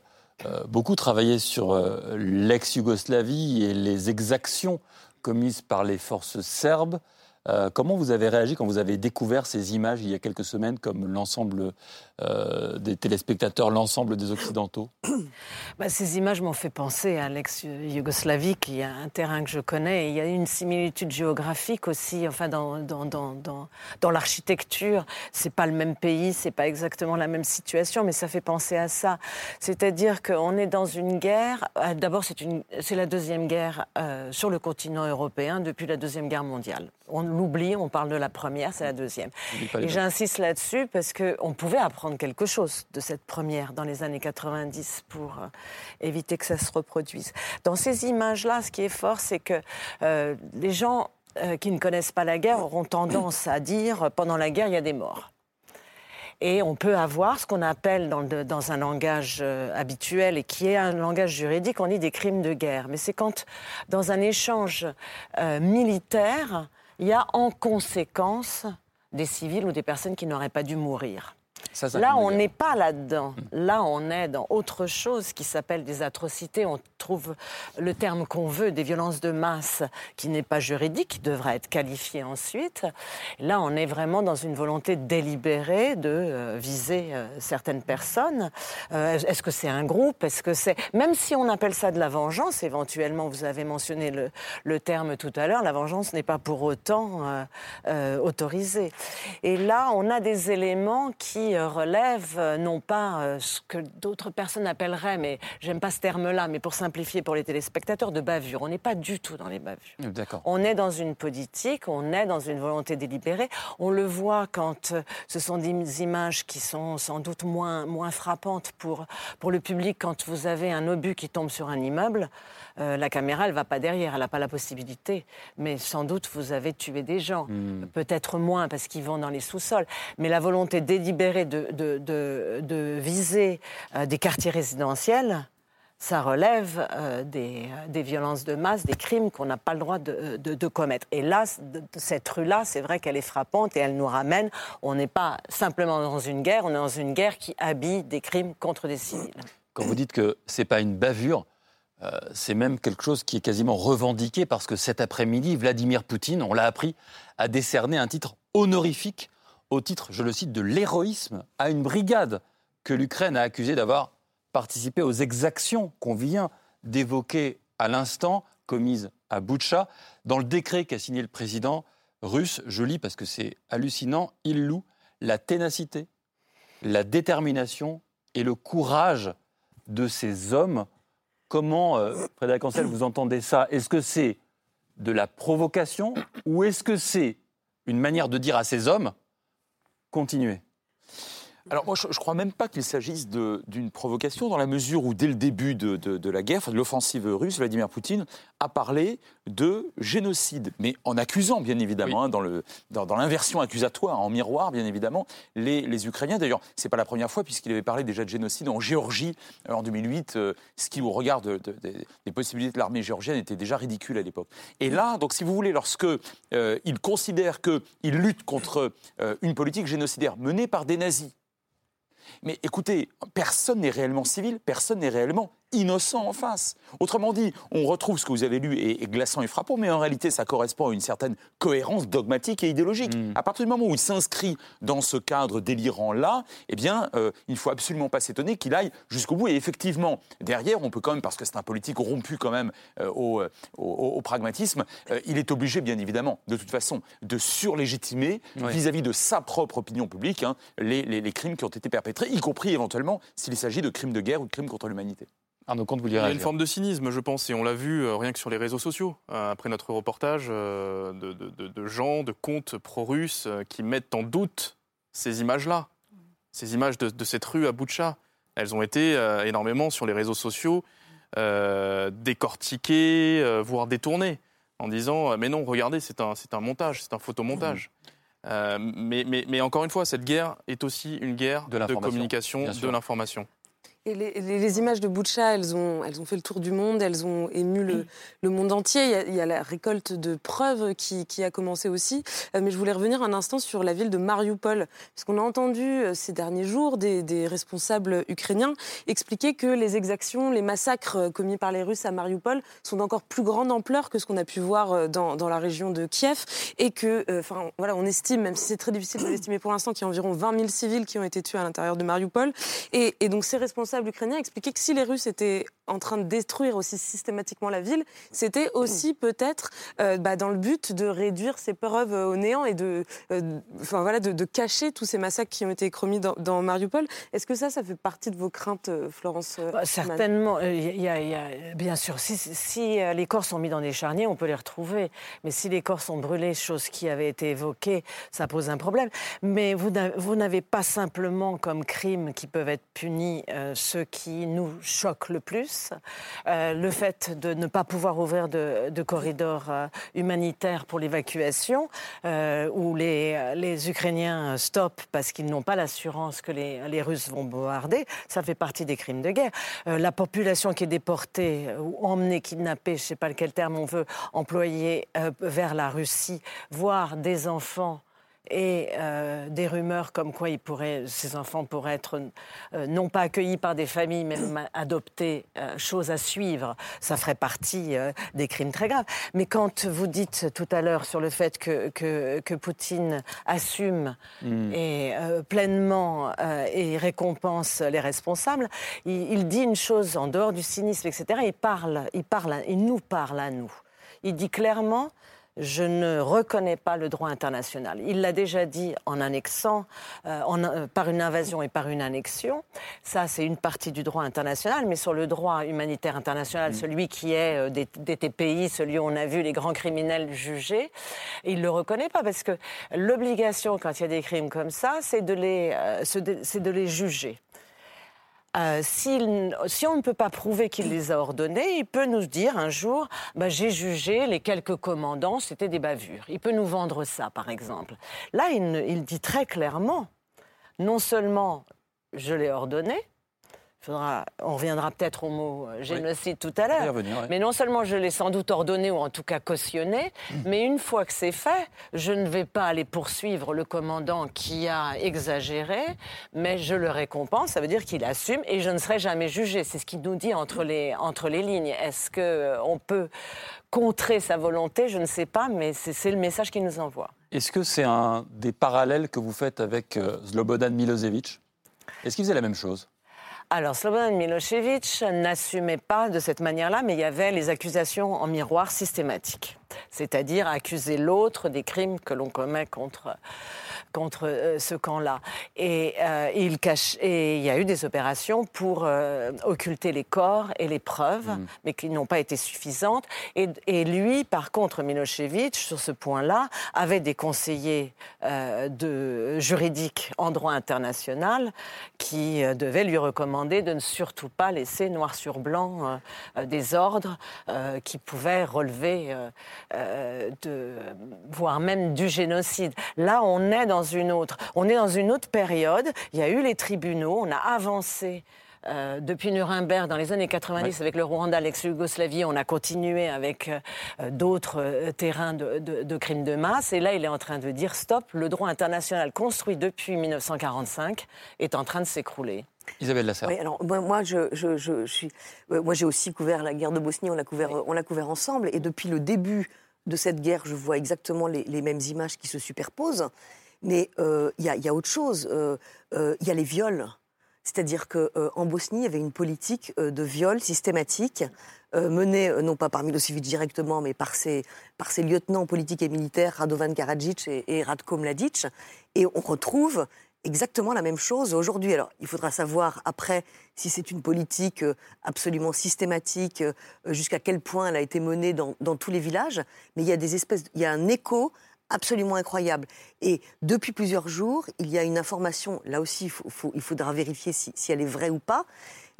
euh, beaucoup travaillé sur euh, l'ex-Yougoslavie et les exactions commises par les forces serbes, euh, comment vous avez réagi quand vous avez découvert ces images il y a quelques semaines, comme l'ensemble euh, des téléspectateurs, l'ensemble des Occidentaux bah, Ces images m'ont fait penser à l'ex-Yougoslavie, qui est un terrain que je connais. il y a une similitude géographique aussi, enfin, dans, dans, dans, dans, l'architecture. C'est pas le même pays, c'est pas exactement la même situation, mais ça fait penser à ça. C'est-à-dire qu'on est dans une guerre. Euh, d'abord, c'est la deuxième guerre sur le continent européen depuis la Deuxième Guerre mondiale. On l'oublie, on parle de la première, c'est la deuxième. Et j'insiste là-dessus parce qu'on pouvait apprendre quelque chose de cette première dans les années 90 pour euh, éviter que ça se reproduise. Dans ces images-là, ce qui est fort, c'est que euh, les gens euh, qui ne connaissent pas la guerre auront tendance à dire pendant la guerre, il y a des morts. Et on peut avoir ce qu'on appelle dans, dans, un langage habituel et qui est un langage juridique, on dit des crimes de guerre. Mais c'est quand, dans un échange militaire, il y a en conséquence des civils ou des personnes qui n'auraient pas dû mourir là, on n'est pas là-dedans. Là, on est dans autre chose qui s'appelle des atrocités. On trouve le terme qu'on veut, des violences de masse, qui n'est pas juridique, qui devrait être qualifié ensuite. Là, on est vraiment dans une volonté délibérée de euh, viser euh, certaines personnes. Euh, est-ce que c'est un groupe? Est-ce que c'est même si on appelle ça de la vengeance, éventuellement, vous avez mentionné le, le terme tout à l'heure, la vengeance n'est pas pour autant autorisée. Et là, on a des éléments qui relève euh, non pas euh, ce que d'autres personnes appelleraient, mais j'aime pas ce terme-là, mais pour simplifier pour les téléspectateurs, de bavure. On n'est pas du tout dans les bavures. D'accord. On est dans une politique, on est dans une volonté délibérée. On le voit quand ce sont des images qui sont sans doute moins, moins frappantes pour, pour le public quand vous avez un obus qui tombe sur un immeuble. Euh, la caméra, elle va pas derrière, elle n'a pas la possibilité. Mais sans doute, vous avez tué des gens. Hmm. Peut-être moins parce qu'ils vont dans les sous-sols. Mais la volonté délibérée de, de, de, de viser euh, des quartiers résidentiels, ça relève euh, des, des, violences de masse, des crimes qu'on n'a pas le droit de, de commettre. Et là, cette rue-là, c'est vrai qu'elle est frappante et elle nous ramène. On n'est pas simplement dans une guerre, on est dans une guerre qui habille des crimes contre des civils. Quand vous dites que c'est pas une bavure, euh, c'est même quelque chose qui est quasiment revendiqué parce que cet après-midi, Vladimir Poutine, on l'a appris, a décerné un titre honorifique au titre, je le cite, de l'héroïsme à une brigade que l'Ukraine a accusée d'avoir participé aux exactions qu'on vient d'évoquer à l'instant, commises à Boutcha. Dans le décret qu'a signé le président russe, je lis parce que c'est hallucinant, il loue la ténacité, la détermination et le courage de ces hommes Comment, euh, Frédéric Ancel, vous entendez ça? Est-ce que c'est de la provocation ou est-ce que c'est une manière de dire à ces hommes continuez? Alors moi, je ne crois même pas qu'il s'agisse d'une provocation, dans la mesure où, dès le début de, la guerre, de l'offensive russe, Vladimir Poutine a parlé de génocide, mais en accusant, bien évidemment, hein, dans l'inversion accusatoire, en miroir, bien évidemment, les, Ukrainiens. D'ailleurs, ce n'est pas la première fois, puisqu'il avait parlé déjà de génocide en Géorgie euh, en 2008, euh, ce qui, au regard des possibilités de l'armée géorgienne, était déjà ridicule à l'époque. Et là, donc, si vous voulez, lorsque euh, il considère qu'il lutte contre une politique génocidaire menée par des nazis, mais écoutez, personne n'est réellement civil, personne n'est réellement innocent en face. Autrement dit, on retrouve ce que vous avez lu est, glaçant et frappant, mais en réalité, ça correspond à une certaine cohérence dogmatique et idéologique. Mm. À partir du moment où il s'inscrit dans ce cadre délirant-là, eh bien, euh, il ne faut absolument pas s'étonner qu'il aille jusqu'au bout. Et effectivement, derrière, on peut quand même, parce que c'est un politique rompu quand même euh, euh, au, pragmatisme, il est obligé, bien évidemment, de toute façon, de surlégitimer vis-à-vis de sa propre opinion publique hein, les, les crimes qui ont été perpétrés, y compris éventuellement s'il s'agit de crimes de guerre ou de crimes contre l'humanité. Arnaud Comte, vous Il y a une forme de cynisme, je pense, et on l'a vu euh, rien que sur les réseaux sociaux. Euh, après notre reportage, euh, de, gens, de comptes pro-russes qui mettent en doute ces images-là, ces images de, cette rue à Boutcha. Elles ont été énormément sur les réseaux sociaux décortiquées, voire détournées, en disant Mais non, regardez, c'est un, un montage, c'est un photomontage. mais, mais, mais, encore une fois, cette guerre est aussi une guerre de, communication, de l'information. Les, images de Boucha, elles ont, fait le tour du monde, elles ont ému le, monde entier. Il y, a, la récolte de preuves qui, a commencé aussi. Euh, mais je voulais revenir un instant sur la ville de Mariupol. Parce qu'on a entendu euh, ces derniers jours des, responsables ukrainiens expliquer que les exactions, les massacres euh, commis par les Russes à Mariupol sont d'encore plus grande ampleur que ce qu'on a pu voir dans, la région de Kiev. Et que, enfin, voilà, on estime, même si c'est très difficile de l'estimer pour l'instant, qu'il y a environ 20 000 civils qui ont été tués à l'intérieur de Mariupol. Et donc ces responsables responsable ukrainien expliquait que si les Russes étaient en train de détruire aussi systématiquement la ville, c'était aussi peut-être euh, bah, dans le but de réduire ces preuves au néant et de, euh, enfin, voilà, de, cacher tous ces massacres qui ont été commis dans, Mariupol. Est-ce que ça, ça fait partie de vos craintes, euh, Florence bah, Certainement. Il y, a, bien sûr, si, si, les corps sont mis dans des charniers, on peut les retrouver. Mais si les corps sont brûlés, chose qui avait été évoquée, ça pose un problème. Mais vous n'avez pas simplement comme crime qui peuvent être punis ceux qui nous choquent le plus. Euh, le fait de ne pas pouvoir ouvrir de, corridors euh, humanitaires pour l'évacuation, euh, où les, les, Ukrainiens stoppent parce qu'ils n'ont pas l'assurance que les, les, Russes vont bombarder, ça fait partie des crimes de guerre. la population qui est déportée ou emmenée, kidnappée, je ne sais pas lequel terme on veut employer, vers la Russie, voire des enfants et euh, des rumeurs comme quoi ces enfants pourraient être euh, non pas accueillis par des familles, mais adoptés, euh, chose à suivre, ça ferait partie des crimes très graves. Mais quand vous dites tout à l'heure sur le fait que, que, Poutine assume hmm. et pleinement et récompense les responsables, il, il, dit une chose en dehors du cynisme, etc. Il parle, il parle, il nous parle à nous. Il dit clairement je ne reconnais pas le droit international. Il l'a déjà dit en annexant, euh, euh, par une invasion et par une annexion. Ça, c'est une partie du droit international, mais sur le droit humanitaire international, mm. celui qui est euh, des, des, TPI, celui où on a vu les grands criminels jugés, il ne le reconnaît pas parce que l'obligation, quand il y a des crimes comme ça, c'est de, les, c'est de les juger. Euh, si on ne peut pas prouver qu'il les a ordonnés, il peut nous dire un jour bah, j'ai jugé les quelques commandants, c'était des bavures. Il peut nous vendre ça, par exemple. Là, il dit très clairement non seulement je l'ai ordonné, on reviendra peut-être au mot euh, génocide tout à l'heure. Mais non seulement je l'ai sans doute ordonné ou en tout cas cautionné, mmh. mais une fois que c'est fait, je ne vais pas aller poursuivre le commandant qui a exagéré, mais je le récompense. Ça veut dire qu'il assume et je ne serai jamais jugé. C'est ce qu'il nous dit entre les, entre les lignes. Est-ce qu'on euh, peut contrer sa volonté? Je ne sais pas, mais c'est le message qu'il nous envoie. Est-ce que c'est un des parallèles que vous faites avec euh, Slobodan Milosevic? Est-ce qu'il faisait la même chose? Alors, Slobodan Milosevic n'assumait pas de cette manière-là, mais il y avait les accusations en miroir systématiques, c'est-à-dire accuser l'autre des crimes que l'on commet contre contre euh, ce camp-là. Et, euh, il cache, et il y a eu des opérations pour euh, occulter les corps et les preuves, mm. mais qui n'ont pas été suffisantes. Et, et, lui, par contre, Milosevic, sur ce point-là, avait des conseillers de, juridiques en droit international qui devaient lui recommander de ne surtout pas laisser noir sur blanc des ordres qui pouvaient relever de, voire même du génocide. Là, on est dans une autre. On est dans une autre période. Il y a eu les tribunaux, on a avancé. Euh, depuis Nuremberg dans les années 90 avec le Rwanda, l'ex-Yougoslavie, on a continué avec euh, d'autres euh, terrains de, crimes de masse. Et là, il est en train de dire stop, le droit international construit depuis 1945 est en train de s'écrouler. Isabelle Lasserre. Oui, alors moi, je, je, suis, moi, j'ai aussi couvert la guerre de Bosnie. On l'a couvert, on l'a couvert ensemble. Et depuis le début de cette guerre, je vois exactement les, les mêmes images qui se superposent. Mais euh, il y, a autre chose. Euh, euh, il y a les viols. C'est-à-dire qu'en Bosnie, il y avait une politique de viol systématique menée non pas par Milosevic directement, mais par ses, par ses lieutenants politiques et militaires, Radovan Karadzic et, et Radko Mladic. Et on retrouve exactement la même chose aujourd'hui. Alors, il faudra savoir après si c'est une politique absolument systématique, jusqu'à quel point elle a été menée dans, dans, tous les villages. Mais il y a des espèces, il y a un écho absolument incroyable. Et depuis plusieurs jours, il y a une information, là aussi, il, faudra vérifier si, elle est vraie ou pas,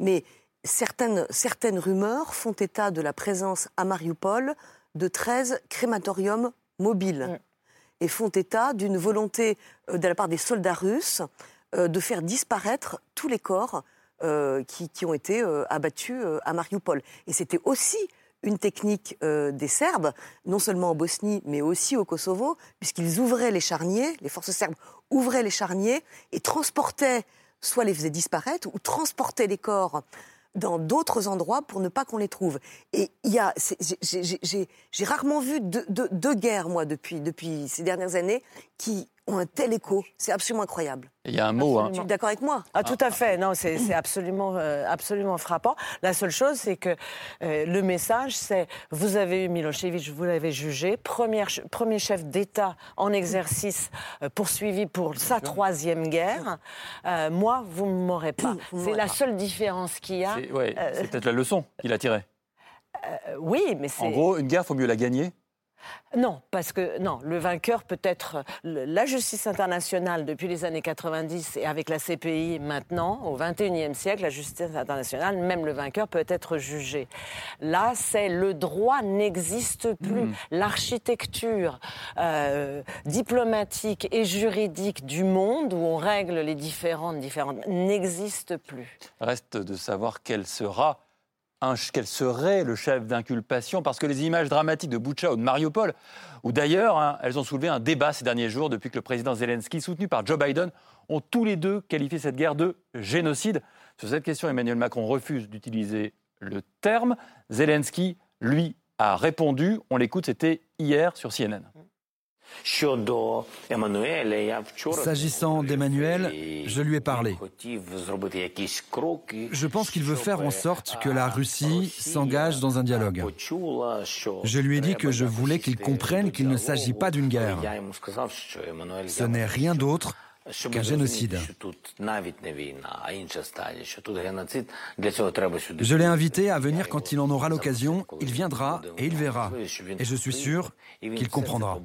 mais certaines, certaines rumeurs font état de la présence à Mariupol de 13 crématoriums mobiles. Et font état d'une volonté euh, de la part des soldats russes euh, de faire disparaître tous les corps euh, qui, qui, ont été abattus à Mariupol. Et c'était aussi une technique euh, des Serbes, non seulement en Bosnie, mais aussi au Kosovo, puisqu'ils ouvraient les charniers, les forces serbes ouvraient les charniers et transportaient, soit les faisaient disparaître, ou transportaient les corps dans d'autres endroits pour ne pas qu'on les trouve. Et il y a, j'ai rarement vu deux, guerres, moi, depuis, depuis ces dernières années, qui ont un tel écho. C'est absolument incroyable. Il y a un mot. Hein. Tu es d'accord avec moi ah, Tout à fait. Non, c'est absolument, euh, absolument frappant. La seule chose, c'est que euh, le message, c'est vous avez eu Milosevic, vous l'avez jugé, premier chef d'État en exercice euh, poursuivi pour sa troisième guerre. moi, vous ne m'aurez pas. C'est la seule différence qu'il y a. C'est peut-être la leçon qu'il a tirée. oui, mais c'est. En gros, une guerre, faut mieux la gagner non, parce que non, le vainqueur peut être la justice internationale depuis les années 90 et avec la CPI maintenant, au XXIe siècle, la justice internationale, même le vainqueur peut être jugé. Là, c'est le droit n'existe plus. Hmm. L'architecture euh, diplomatique et juridique du monde où on règle les différentes différentes n'existe plus. Reste de savoir quelle sera quel serait le chef d'inculpation, parce que les images dramatiques de Boucha ou de Mariupol, ou d'ailleurs, hein, elles ont soulevé un débat ces derniers jours depuis que le président Zelensky, soutenu par Joe Biden, ont tous les deux qualifié cette guerre de génocide. Sur cette question, Emmanuel Macron refuse d'utiliser le terme. Zelensky, lui, a répondu. On l'écoute, c'était hier sur CNN. S'agissant d'Emmanuel, je lui ai parlé. Je pense qu'il veut faire en sorte que la Russie s'engage dans un dialogue. Je lui ai dit que je voulais qu'il comprenne qu'il ne s'agit pas d'une guerre. Ce n'est rien d'autre qu'un génocide. Je l'ai invité à venir quand il en aura l'occasion, il viendra et il verra. Et je suis sûr qu'il comprendra.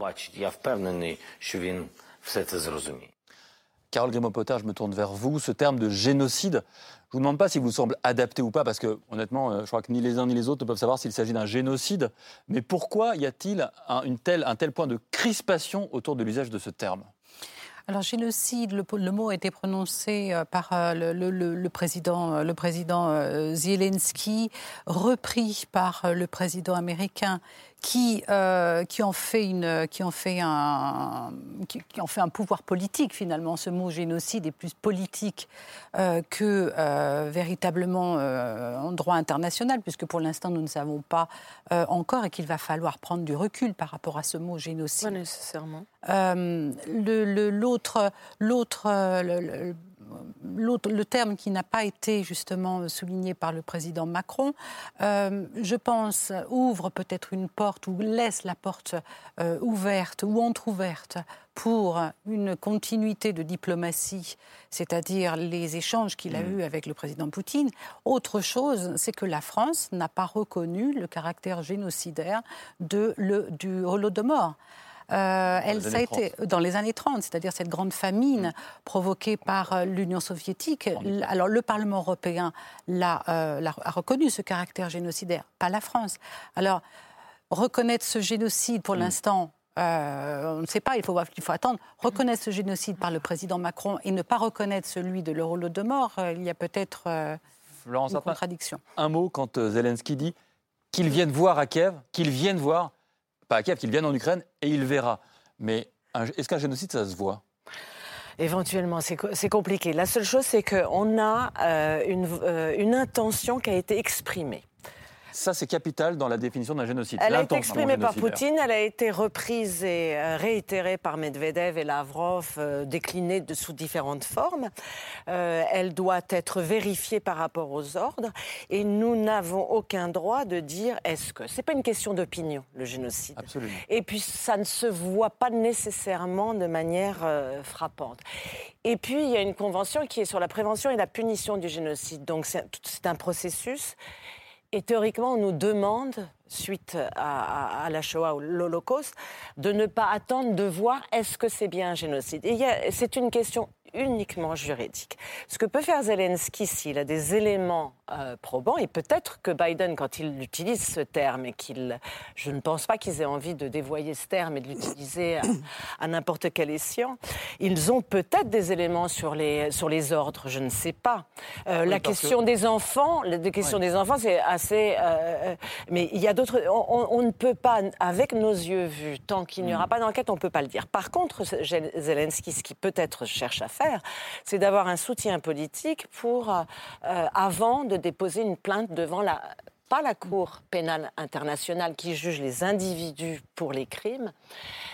Carole Grimaud-Potter, je me tourne vers vous. Ce terme de génocide, je ne vous demande pas s'il vous semble adapté ou pas, parce que honnêtement, euh, je crois que ni les uns ni les autres ne peuvent savoir s'il s'agit d'un génocide. Mais pourquoi y a-t-il un, un tel point de crispation autour de l'usage de ce terme? Alors génocide, le, mot a été prononcé euh, par euh, le, président, le président euh, Zelensky, repris par le président américain qui, euh, qui, en fait une, qui, en fait un, qui, en fait un pouvoir politique finalement. Ce mot génocide est plus politique euh, que euh, véritablement en droit international, puisque pour l'instant nous ne savons pas encore et qu'il va falloir prendre du recul par rapport à ce mot génocide. Pas nécessairement. L'autre, l'autre, le terme qui n'a pas été justement souligné par le président Macron, euh, je pense, ouvre peut-être une porte ou laisse la porte euh, ouverte ou entr'ouverte pour une continuité de diplomatie, c'est-à-dire les échanges qu'il a mmh. eus avec le président Poutine. Autre chose, c'est que la France n'a pas reconnu le caractère génocidaire de le, du Holodomor. Euh, elle, ça a été dans les années 30, c'est-à-dire cette grande famine mm. provoquée par euh, l'Union soviétique. Alors le Parlement européen l'a, euh, a reconnu ce caractère génocidaire, pas la France. Alors reconnaître ce génocide pour mm. l'instant. on ne sait pas, il faut, il faut attendre. Reconnaître ce génocide par le président Macron et ne pas reconnaître celui de l'Holodomor, il y a peut-être une contradiction. Un mot quand Zelensky dit qu'ils viennent voir à Kiev, qu'ils viennent voir pas à Kiev, qu'il vienne en Ukraine et il verra. Mais est-ce qu'un génocide, ça se voit? Éventuellement, c'est compliqué. La seule chose, c'est qu'on a euh, euh, une intention qui a été exprimée. Ça, c'est capital dans la définition d'un génocide. Elle a été exprimée par Poutine, elle a été reprise et euh, réitérée par Medvedev et Lavrov, euh, déclinée sous différentes formes. Euh, elle doit être vérifiée par rapport aux ordres. Et nous n'avons aucun droit de dire est-ce que. C'est pas une question d'opinion, le génocide. Absolument. Et puis, ça ne se voit pas nécessairement de manière frappante. Et puis, il y a une convention qui est sur la prévention et la punition du génocide. Donc, c'est un processus. Et théoriquement, on nous demande, suite à, la Shoah ou l'Holocauste, de ne pas attendre de voir est-ce que c'est bien un génocide. Et c'est une question uniquement juridique. Ce que peut faire Zelensky s'il a des éléments euh, probants, et peut-être que Biden, quand il utilise ce terme, et qu'il, je ne pense pas qu'ils aient envie de dévoyer ce terme et de l'utiliser à, n'importe quel escient, ils ont peut-être des éléments sur les, sur les ordres, je ne sais pas. Euh, la question des enfants, la question des enfants, c'est assez... Euh, mais il y a d'autres... On, ne peut pas, avec nos yeux vus, tant qu'il n'y aura mm. pas d'enquête, on ne peut pas le dire. Par contre, Zelensky, ce qui peut-être cherche à faire, c'est d'avoir un soutien politique pour, euh, avant de déposer une plainte devant la, pas la Cour pénale internationale qui juge les individus pour les crimes,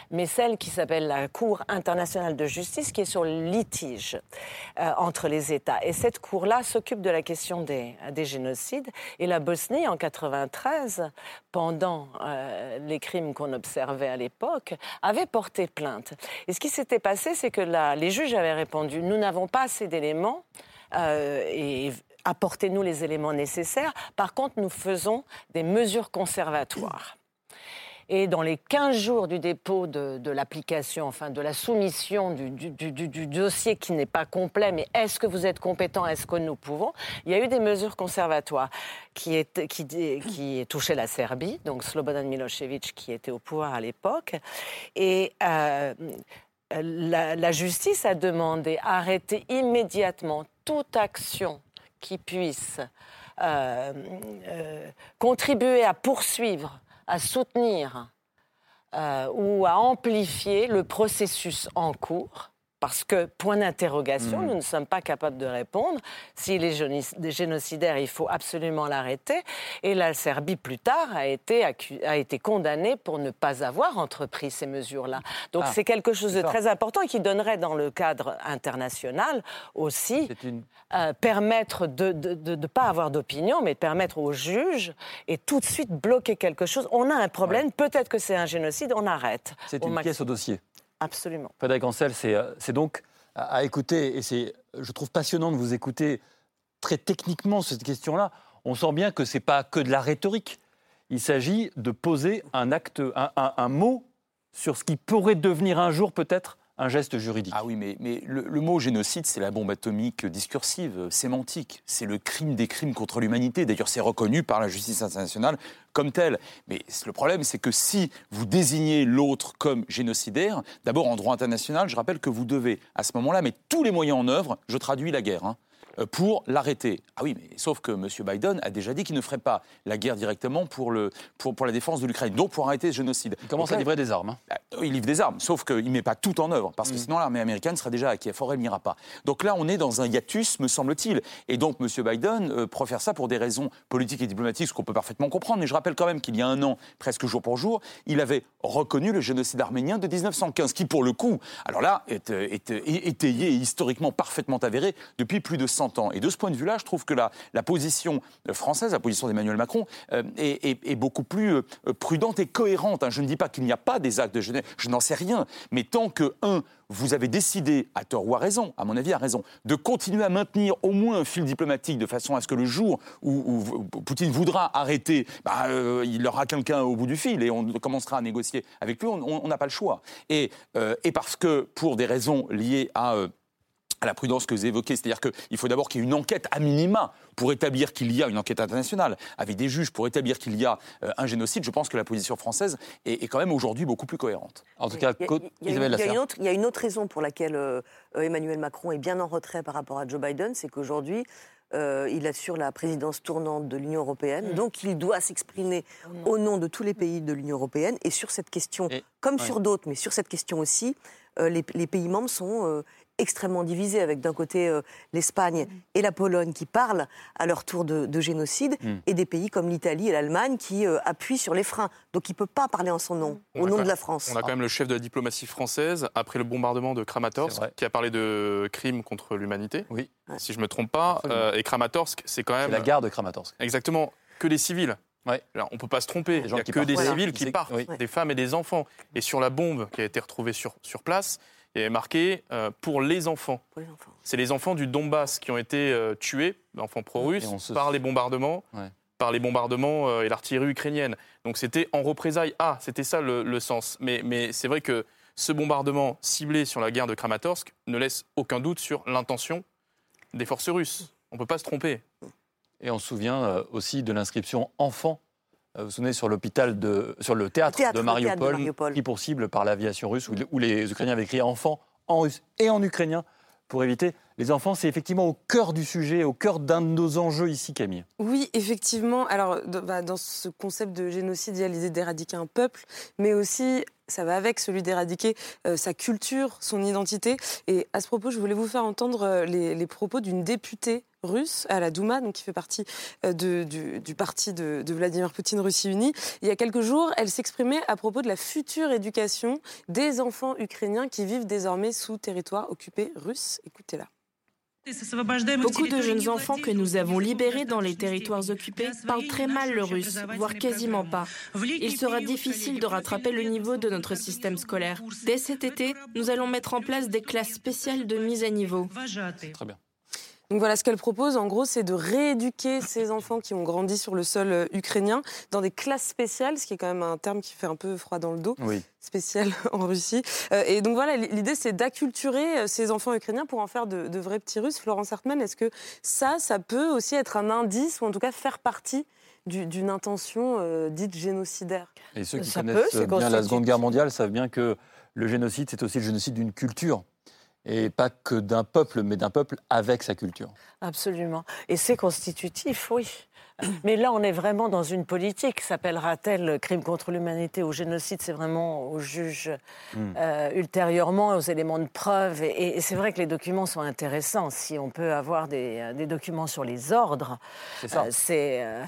mais celle qui s'appelle la Cour internationale de justice qui est sur le litige euh, entre les États. Et cette Cour-là s'occupe de la question des, des, génocides. Et la Bosnie, en 93, pendant euh, les crimes qu'on observait à l'époque, avait porté plainte. Et ce qui s'était passé, c'est que les juges avaient répondu, nous n'avons pas assez d'éléments. Euh, apportez-nous les éléments nécessaires. Par contre, nous faisons des mesures conservatoires. Et dans les 15 jours du dépôt de, l'application, enfin de la soumission du, dossier qui n'est pas complet, mais est-ce que vous êtes compétent, est-ce que nous pouvons, il y a eu des mesures conservatoires qui, touchaient la Serbie, donc Slobodan Milosevic qui était au pouvoir à l'époque. Et euh, la, la justice a demandé arrêter immédiatement toute action qui puisse euh, euh, contribuer à poursuivre, à soutenir euh, ou à amplifier le processus en cours Parce que, point d'interrogation, Mhm. nous ne sommes pas capables de répondre. S'il est génocidaire, il faut absolument l'arrêter. Et la Serbie, plus tard, a été, a été condamnée pour ne pas avoir entrepris ces mesures-là. Donc Ah, c'est quelque chose de très important et qui donnerait, dans le cadre international aussi, une... euh, permettre de ne pas avoir d'opinion, mais de permettre aux juges et tout de suite bloquer quelque chose. On a un problème, peut-être que c'est un génocide, on arrête. C'est une maximum. pièce au dossier. Absolument. Frédéric Ancel, c'est euh, c'est donc à, écouter, et c'est, je trouve passionnant de vous écouter très techniquement cette question-là. On sent bien que ce n'est pas que de la rhétorique. Il s'agit de poser un acte, un mot sur ce qui pourrait devenir un jour peut-être un geste juridique. Ah oui, mais, mais le, mot génocide, c'est la bombe atomique discursive, sémantique. C'est le crime des crimes contre l'humanité. D'ailleurs, c'est reconnu par la justice internationale comme tel. Mais le problème, c'est que si vous désignez l'autre comme génocidaire, d'abord en droit international, je rappelle que vous devez, à ce moment-là, mettre tous les moyens en œuvre, je traduis la guerre, hein, pour l'arrêter. Ah oui, mais sauf que M. Biden a déjà dit qu'il ne ferait pas la guerre directement pour, le, pour, pour la défense de l'Ukraine, donc pour arrêter ce génocide. Il commence Donc à livrer des armes. hein. bah, il livre des armes, sauf qu'il ne met pas tout en œuvre, Mm. parce que sinon l'armée américaine serait déjà à Kiev. Or, elle n'ira pas. Donc là, on est dans un hiatus, me semble-t-il. Et donc, M. Biden euh, profère ça pour des raisons politiques et diplomatiques, ce qu'on peut parfaitement comprendre. Mais je rappelle quand même qu'il y a un an, presque jour pour jour, il avait reconnu le génocide arménien de 1915, qui, pour le coup, alors là, est, euh, est, euh, étayé et historiquement parfaitement avéré depuis plus de 100 Et de ce point de vue-là, je trouve que la, position française, la position d'Emmanuel Macron, euh, est, beaucoup plus euh, prudente et cohérente. hein. Je ne dis pas qu'il n'y a pas des actes de Genève, je n'en sais rien. Mais tant que, un, vous avez décidé, à tort ou à raison, à mon avis à raison, de continuer à maintenir au moins un fil diplomatique de façon à ce que le jour où, Poutine voudra arrêter, bah, euh, il aura quelqu'un au bout du fil et on commencera à négocier avec lui, on n'a pas le choix. Et, euh, et parce que, pour des raisons liées à... à la prudence que vous évoquez, c'est-à-dire qu'il faut d'abord qu'il y ait une enquête à minima pour établir qu'il y a une enquête internationale, avec des juges pour établir qu'il y a euh, un génocide. Je pense que la position française est, est quand même aujourd'hui beaucoup plus cohérente. En tout cas, Il y a- une autre- il y a une autre raison pour laquelle euh, euh, Emmanuel Macron est bien en retrait par rapport à Joe Biden, c'est qu'aujourd'hui, euh, il assure la présidence tournante de l'Union européenne, donc il doit s'exprimer au nom de tous les pays de l'Union européenne. Et sur cette question, Et- comme ouais. sur d'autres, mais sur cette question aussi, euh, les, les pays membres sont euh, extrêmement divisés, avec d'un côté euh, l'Espagne et la Pologne qui parlent à leur tour de, de génocide, Mm. et des pays comme l'Italie et l'Allemagne qui euh, appuient sur les freins. Donc il ne peut pas parler en son nom, On au nom de la France. On a quand même le chef de la diplomatie française, après le bombardement de Kramatorsk, qui a parlé de crimes contre l'humanité, Oui, si je ne me trompe pas. Euh, et Kramatorsk, c'est quand c'est même la gare de Kramatorsk. exactement que des civils. Ouais. Alors, on ne peut pas se tromper. Il n'y a qui que partent. des Voilà. civils qui partent, oui. des femmes et des enfants. Et sur la bombe qui a été retrouvée sur, sur place, il y avait marqué euh, pour les enfants. C'est les enfants du Donbass qui ont été euh, tués, enfants pro-russes, se- par les bombardements, Ouais. par les bombardements euh, et l'artillerie ukrainienne. Donc c'était en représailles. Ah, c'était ça le, le sens. Mais, mais c'est vrai que ce bombardement ciblé sur la guerre de Kramatorsk ne laisse aucun doute sur l'intention des forces russes. On ne peut pas se tromper. Et on se souvient euh, aussi de l'inscription enfant. Euh, Vous vous souvenez sur l'hôpital de, sur le théâtre, Le théâtre, de le Mariupol, théâtre de Mariupol. pris pour cible par l'aviation russe, où, où les Ukrainiens avaient écrit enfant en russe et en ukrainien pour éviter. Les enfants, c'est effectivement au cœur du sujet, au cœur d'un de nos enjeux ici, Camille. Oui, effectivement. Alors, bah, dans ce concept de génocide, il y a l'idée d'éradiquer un peuple, mais aussi, ça va avec celui d'éradiquer euh, sa culture, son identité. Et à ce propos, je voulais vous faire entendre euh, les, propos d'une députée russe à la Douma, donc qui fait partie euh, du parti de, de Vladimir Poutine Russie Unie. Il y a quelques jours, elle s'exprimait à propos de la future éducation des enfants ukrainiens qui vivent désormais sous territoire occupé russe. Écoutez-la. Beaucoup de jeunes enfants que nous avons libérés dans les territoires occupés parlent très mal le russe, voire quasiment pas. Il sera difficile de rattraper le niveau de notre système scolaire. Dès cet été, nous allons mettre en place des classes spéciales de mise à niveau. Très bien. Donc voilà, ce qu'elle propose, en gros, c'est de rééduquer ces enfants qui ont grandi sur le sol euh, ukrainien dans des classes spéciales, ce qui est quand même un terme qui fait un peu froid dans le dos, Oui. spécial en Russie. Euh, et donc voilà, l'idée, c'est d'acculturer euh, ces enfants ukrainiens pour en faire de, de vrais petits Russes. Florence Hartmann, est-ce que ça, ça peut aussi être un indice, ou en tout cas faire partie du- d'une intention euh, dite génocidaire? Et ceux qui Ça peut, connaissent c'est bien la. Seconde Guerre mondiale savent bien que le génocide, c'est aussi le génocide d'une culture. Et pas que d'un peuple, mais d'un peuple avec sa culture. Absolument. Et c'est constitutif, oui. Mais là, on est vraiment dans une politique. S'appellera-t-elle crime contre l'humanité ou génocide C'est vraiment au juge hmm. euh, ultérieurement, aux éléments de preuve. Et, c'est vrai que les documents sont intéressants. Si on peut avoir des, euh, documents sur les ordres, c'est euh,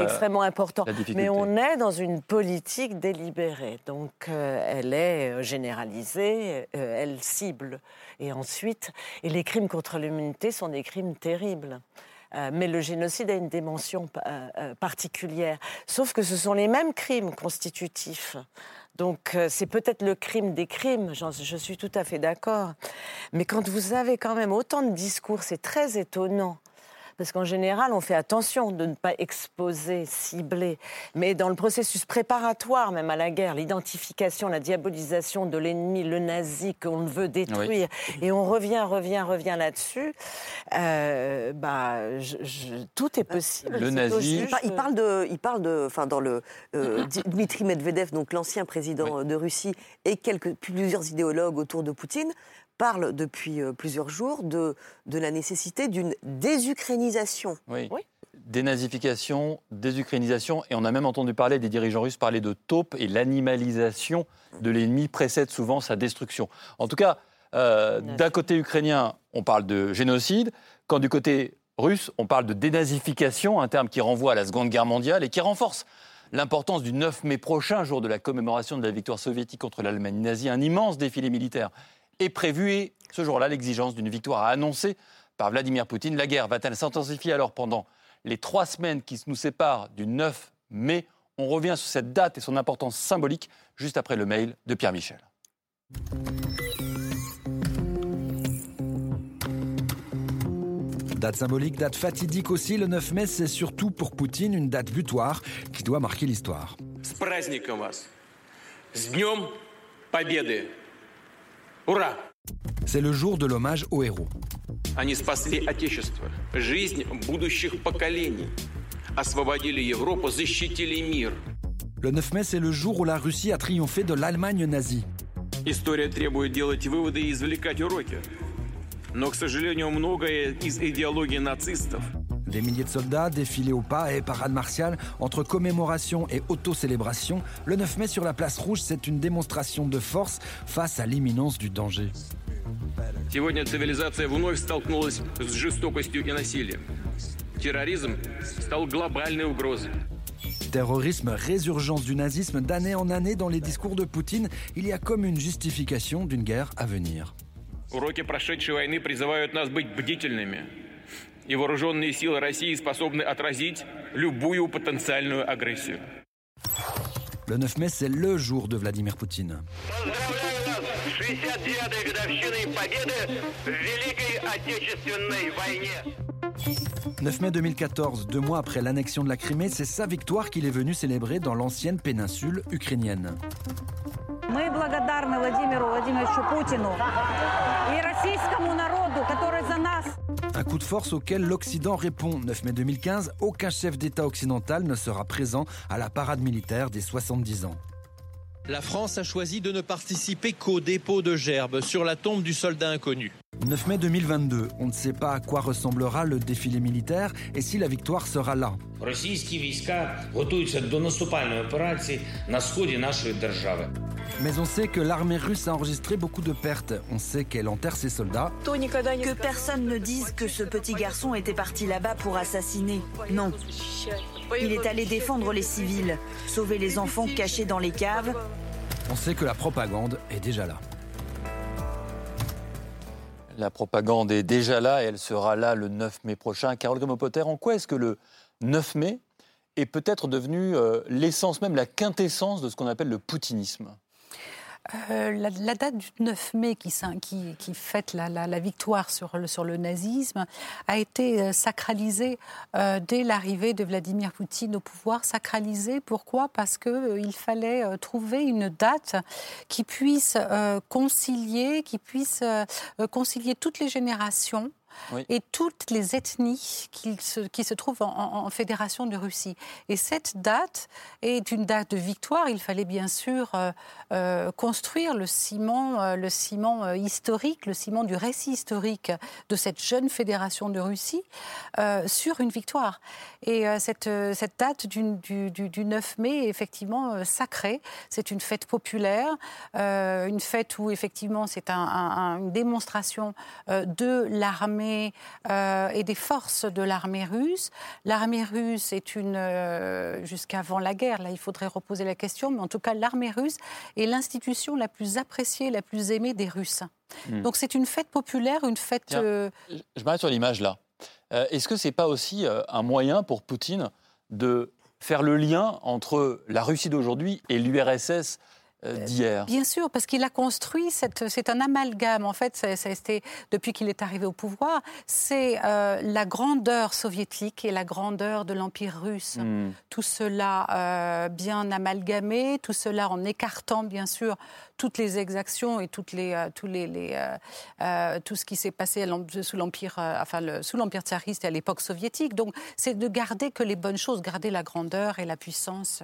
extrêmement important. Mais on est dans une politique délibérée. Donc, elle est généralisée, elle cible. Et ensuite, et les crimes contre l'humanité sont des crimes terribles. Euh, mais le génocide a une dimension euh, euh, particulière. Sauf que ce sont les mêmes crimes constitutifs. Donc c'est peut-être le crime des crimes, je suis tout à fait d'accord. Mais quand vous avez quand même autant de discours, c'est très étonnant parce qu'en général, on fait attention de ne pas exposer, cibler. Mais dans le processus préparatoire, même à la guerre, l'identification, la diabolisation de l'ennemi, le nazi qu'on veut détruire, et on revient, revient, revient là-dessus, euh, bah, tout est possible. Le nazi. Il, parle de, il parle de, enfin, dans le euh, Dmitri Medvedev, donc l'ancien président de Russie, et quelques plusieurs idéologues autour de Poutine parle depuis euh, plusieurs jours de, de la nécessité d'une désukrainisation. Oui. Dénazification, et on a même entendu parler des dirigeants russes parler de taupe et l'animalisation de l'ennemi précède souvent sa destruction. En tout cas, euh, d'un côté ukrainien, on parle de génocide, quand du côté russe, on parle de dénazification, un terme qui renvoie à la Seconde Guerre mondiale et qui renforce l'importance du 9 mai prochain, jour de la commémoration de la victoire soviétique contre l'Allemagne nazie, un immense défilé militaire est prévu et ce jour-là, l'exigence d'une victoire a annoncée par Vladimir Poutine. La guerre va-t-elle s'intensifier alors pendant les trois semaines qui nous séparent du 9 mai? On revient sur cette date et son importance symbolique juste après le mail de Pierre Michel. Date symbolique, date fatidique aussi, le 9 mai, c'est surtout pour Poutine une date butoir qui doit marquer l'histoire. C'est le jour de l'hommage aux héros. Они спасли Отечество, жизнь будущих поколений, освободили Европу, защитили мир. Le 9 mai, c'est le jour où la Russie a triomphé de l'Allemagne nazie. История требует делать выводы и извлекать уроки. Но, к сожалению, многое из идеологии нацистов – des milliers de soldats défilaient au pas et parades martiales entre commémoration et auto-célébration. Le 9 mai sur la place rouge, c'est une démonstration de force face à l'imminence du danger. Сегодня цивилизация вновь столкнулась с жестокостью и насилием. Терроризм стал глобальной угрозой. Terrorisme, résurgence du nazisme d'année en année dans les discours de Poutine, il y a comme une justification d'une guerre à venir. Уроки прошедшей войны призывают нас быть бдительными, и вооруженные силы России способны отразить любую потенциальную агрессию. Le 9 mai, c'est le jour de Vladimir Poutine. 9 mai 2014, deux mois après l'annexion de la Crimée, c'est sa victoire qu'il est venu célébrer dans l'ancienne péninsule ukrainienne. Мы благодарны Владимиру Владимировичу Путину и российскому народу, который за нас un coup de force auquel l'Occident répond. 9 mai 2015, aucun chef d'État occidental ne sera présent à la parade militaire des 70 ans. La France a choisi de ne participer qu'au dépôt de gerbes sur la tombe du soldat inconnu. 9 mai 2022, on ne sait pas à quoi ressemblera le défilé militaire et si la victoire sera là. Mais on sait que l'armée russe a enregistré beaucoup de pertes. On sait qu'elle enterre ses soldats. Que personne ne dise que ce petit garçon était parti là-bas pour assassiner. Non. Il est allé défendre les civils, sauver les enfants cachés dans les caves. On sait que la propagande est déjà là. La propagande est déjà là et elle sera là le 9 mai prochain. Carole Grimaud-Potter, en quoi est-ce que le 9 mai est peut-être devenu euh, l'essence même, la quintessence de ce qu'on appelle le poutinisme? Euh, la, date du 9 mai qui, fête la, victoire sur le, sur le, nazisme a été euh, sacralisée euh, dès l'arrivée de Vladimir Poutine au pouvoir. Sacralisée, pourquoi? Parce qu'il fallait trouver une date qui puisse concilier, qui puisse concilier toutes les générations et toutes les ethnies qui se, qui se trouvent en, Fédération de Russie. Et cette date est une date de victoire. Il fallait bien sûr euh, euh, construire le ciment, euh, le ciment historique, le ciment du récit historique de cette jeune Fédération de Russie sur une victoire. Et cette, cette date du, du, du, 9 mai est effectivement sacrée. C'est une fête populaire, une fête où effectivement c'est un, une démonstration de l'armée et des forces de l'armée russe. L'armée russe est une, euh, jusqu'avant la guerre, là il faudrait reposer la question, mais en tout cas l'armée russe est l'institution la plus appréciée, la plus aimée des Russes. Hmm. Donc c'est une fête populaire, une fête... Euh, je m'arrête sur l'image là. Euh, est-ce que c'est pas aussi un moyen pour Poutine de faire le lien entre la Russie d'aujourd'hui et l'URSS euh, d'hier Bien sûr, parce qu'il a construit, c'est un amalgame, en fait, ça, depuis qu'il est arrivé au pouvoir, c'est euh, la grandeur soviétique et la grandeur de l'Empire russe. Hmm. Tout cela euh, bien amalgamé, tout cela en écartant, bien sûr, toutes les exactions et euh, euh, euh, tout ce qui s'est passé sous l'empire, tsariste et à l'époque soviétique. Donc, c'est de garder que les bonnes choses, garder la grandeur et la puissance.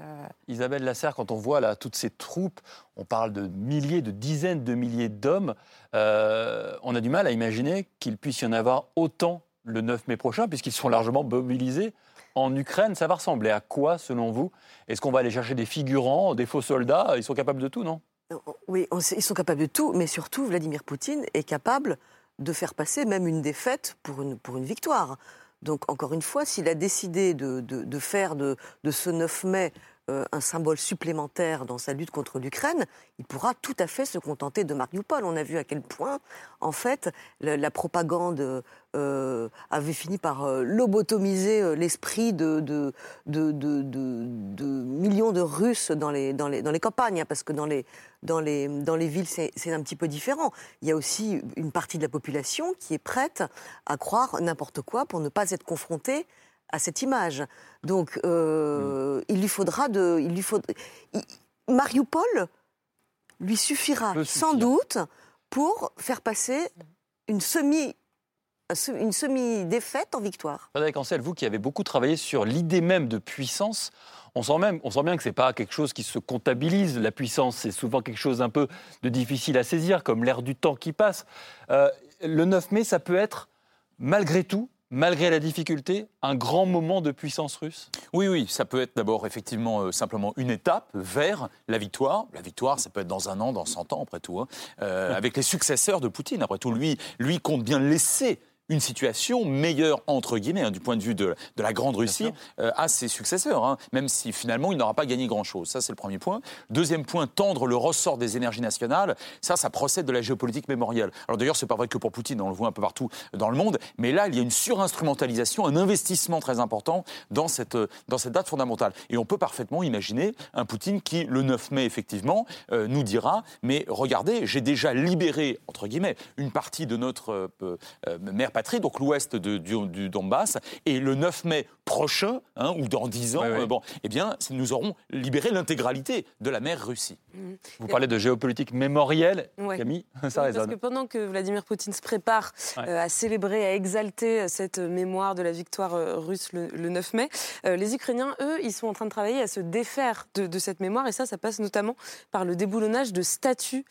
Isabelle Lasserre, quand on voit toutes ces troupes, on parle de milliers, de dizaines de milliers d'hommes. on a du mal à imaginer qu'il puisse y en avoir autant le 9 mai prochain, puisqu'ils sont largement mobilisés en Ukraine. Ça va ressembler à quoi, selon vous? Est-ce qu'on va aller chercher des figurants, des faux soldats? Ils sont capables de tout, non? Oui, ils sont capables de tout, mais surtout, Vladimir Poutine est capable de faire passer même une défaite pour une, pour une victoire. Donc, encore une fois, s'il a décidé de, de, faire de, de, ce 9 mai euh, un symbole supplémentaire dans sa lutte contre l'Ukraine, il pourra tout à fait se contenter de Mariupol. On a vu à quel point, en fait, la, propagande euh, avait fini par euh, lobotomiser l'esprit de millions de Russes dans les, campagnes, hein, parce que dans les villes, c'est un petit peu différent. Il y a aussi une partie de la population qui est prête à croire n'importe quoi pour ne pas être confrontée à cette image. Donc, euh, il lui faudra de. Il lui faut, Mariupol lui suffira sans doute pour faire passer une semi une semi-défaite en victoire. Frédéric Ancel, vous qui avez beaucoup travaillé sur l'idée même de puissance, on sent, même, on sent bien que ce n'est pas quelque chose qui se comptabilise, la puissance, c'est souvent quelque chose un peu de difficile à saisir, comme l'air du temps qui passe. Euh, le 9 mai, ça peut être, malgré tout, malgré la difficulté, un grand moment de puissance russe Oui, oui, ça peut être d'abord effectivement euh, simplement une étape vers la victoire. La victoire, ça peut être dans un an, dans 100 ans, après tout, hein. euh, avec les successeurs de Poutine. Après tout, lui, lui compte bien laisser une situation meilleure, entre guillemets, hein, du point de vue de, la Grande Russie, euh, à ses successeurs, hein, même si finalement il n'aura pas gagné grand-chose. Ça, c'est le premier point. Deuxième point, tendre le ressort des énergies nationales. Ça, ça procède de la géopolitique mémorielle. Alors d'ailleurs, c'est pas vrai que pour Poutine, on le voit un peu partout dans le monde, mais là, il y a une surinstrumentalisation, un investissement très important dans cette, dans cette date fondamentale. Et on peut parfaitement imaginer un Poutine qui, le 9 mai, effectivement, euh, nous dira, mais regardez, j'ai déjà libéré, entre guillemets, une partie de notre euh, mère donc l'ouest du, Donbass. Et le 9 mai prochain, hein, ou dans 10 ans, euh, bon, eh bien, nous aurons libéré l'intégralité de la mer Russie. Mmh. Vous parlez de géopolitique mémorielle, Camille Ça résonne. Parce que pendant que Vladimir Poutine se prépare euh, à célébrer, à exalter euh, cette mémoire de la victoire russe le, 9 mai, les Ukrainiens, eux, ils sont en train de travailler à se défaire de, cette mémoire. Et ça, ça passe notamment par le déboulonnage de statues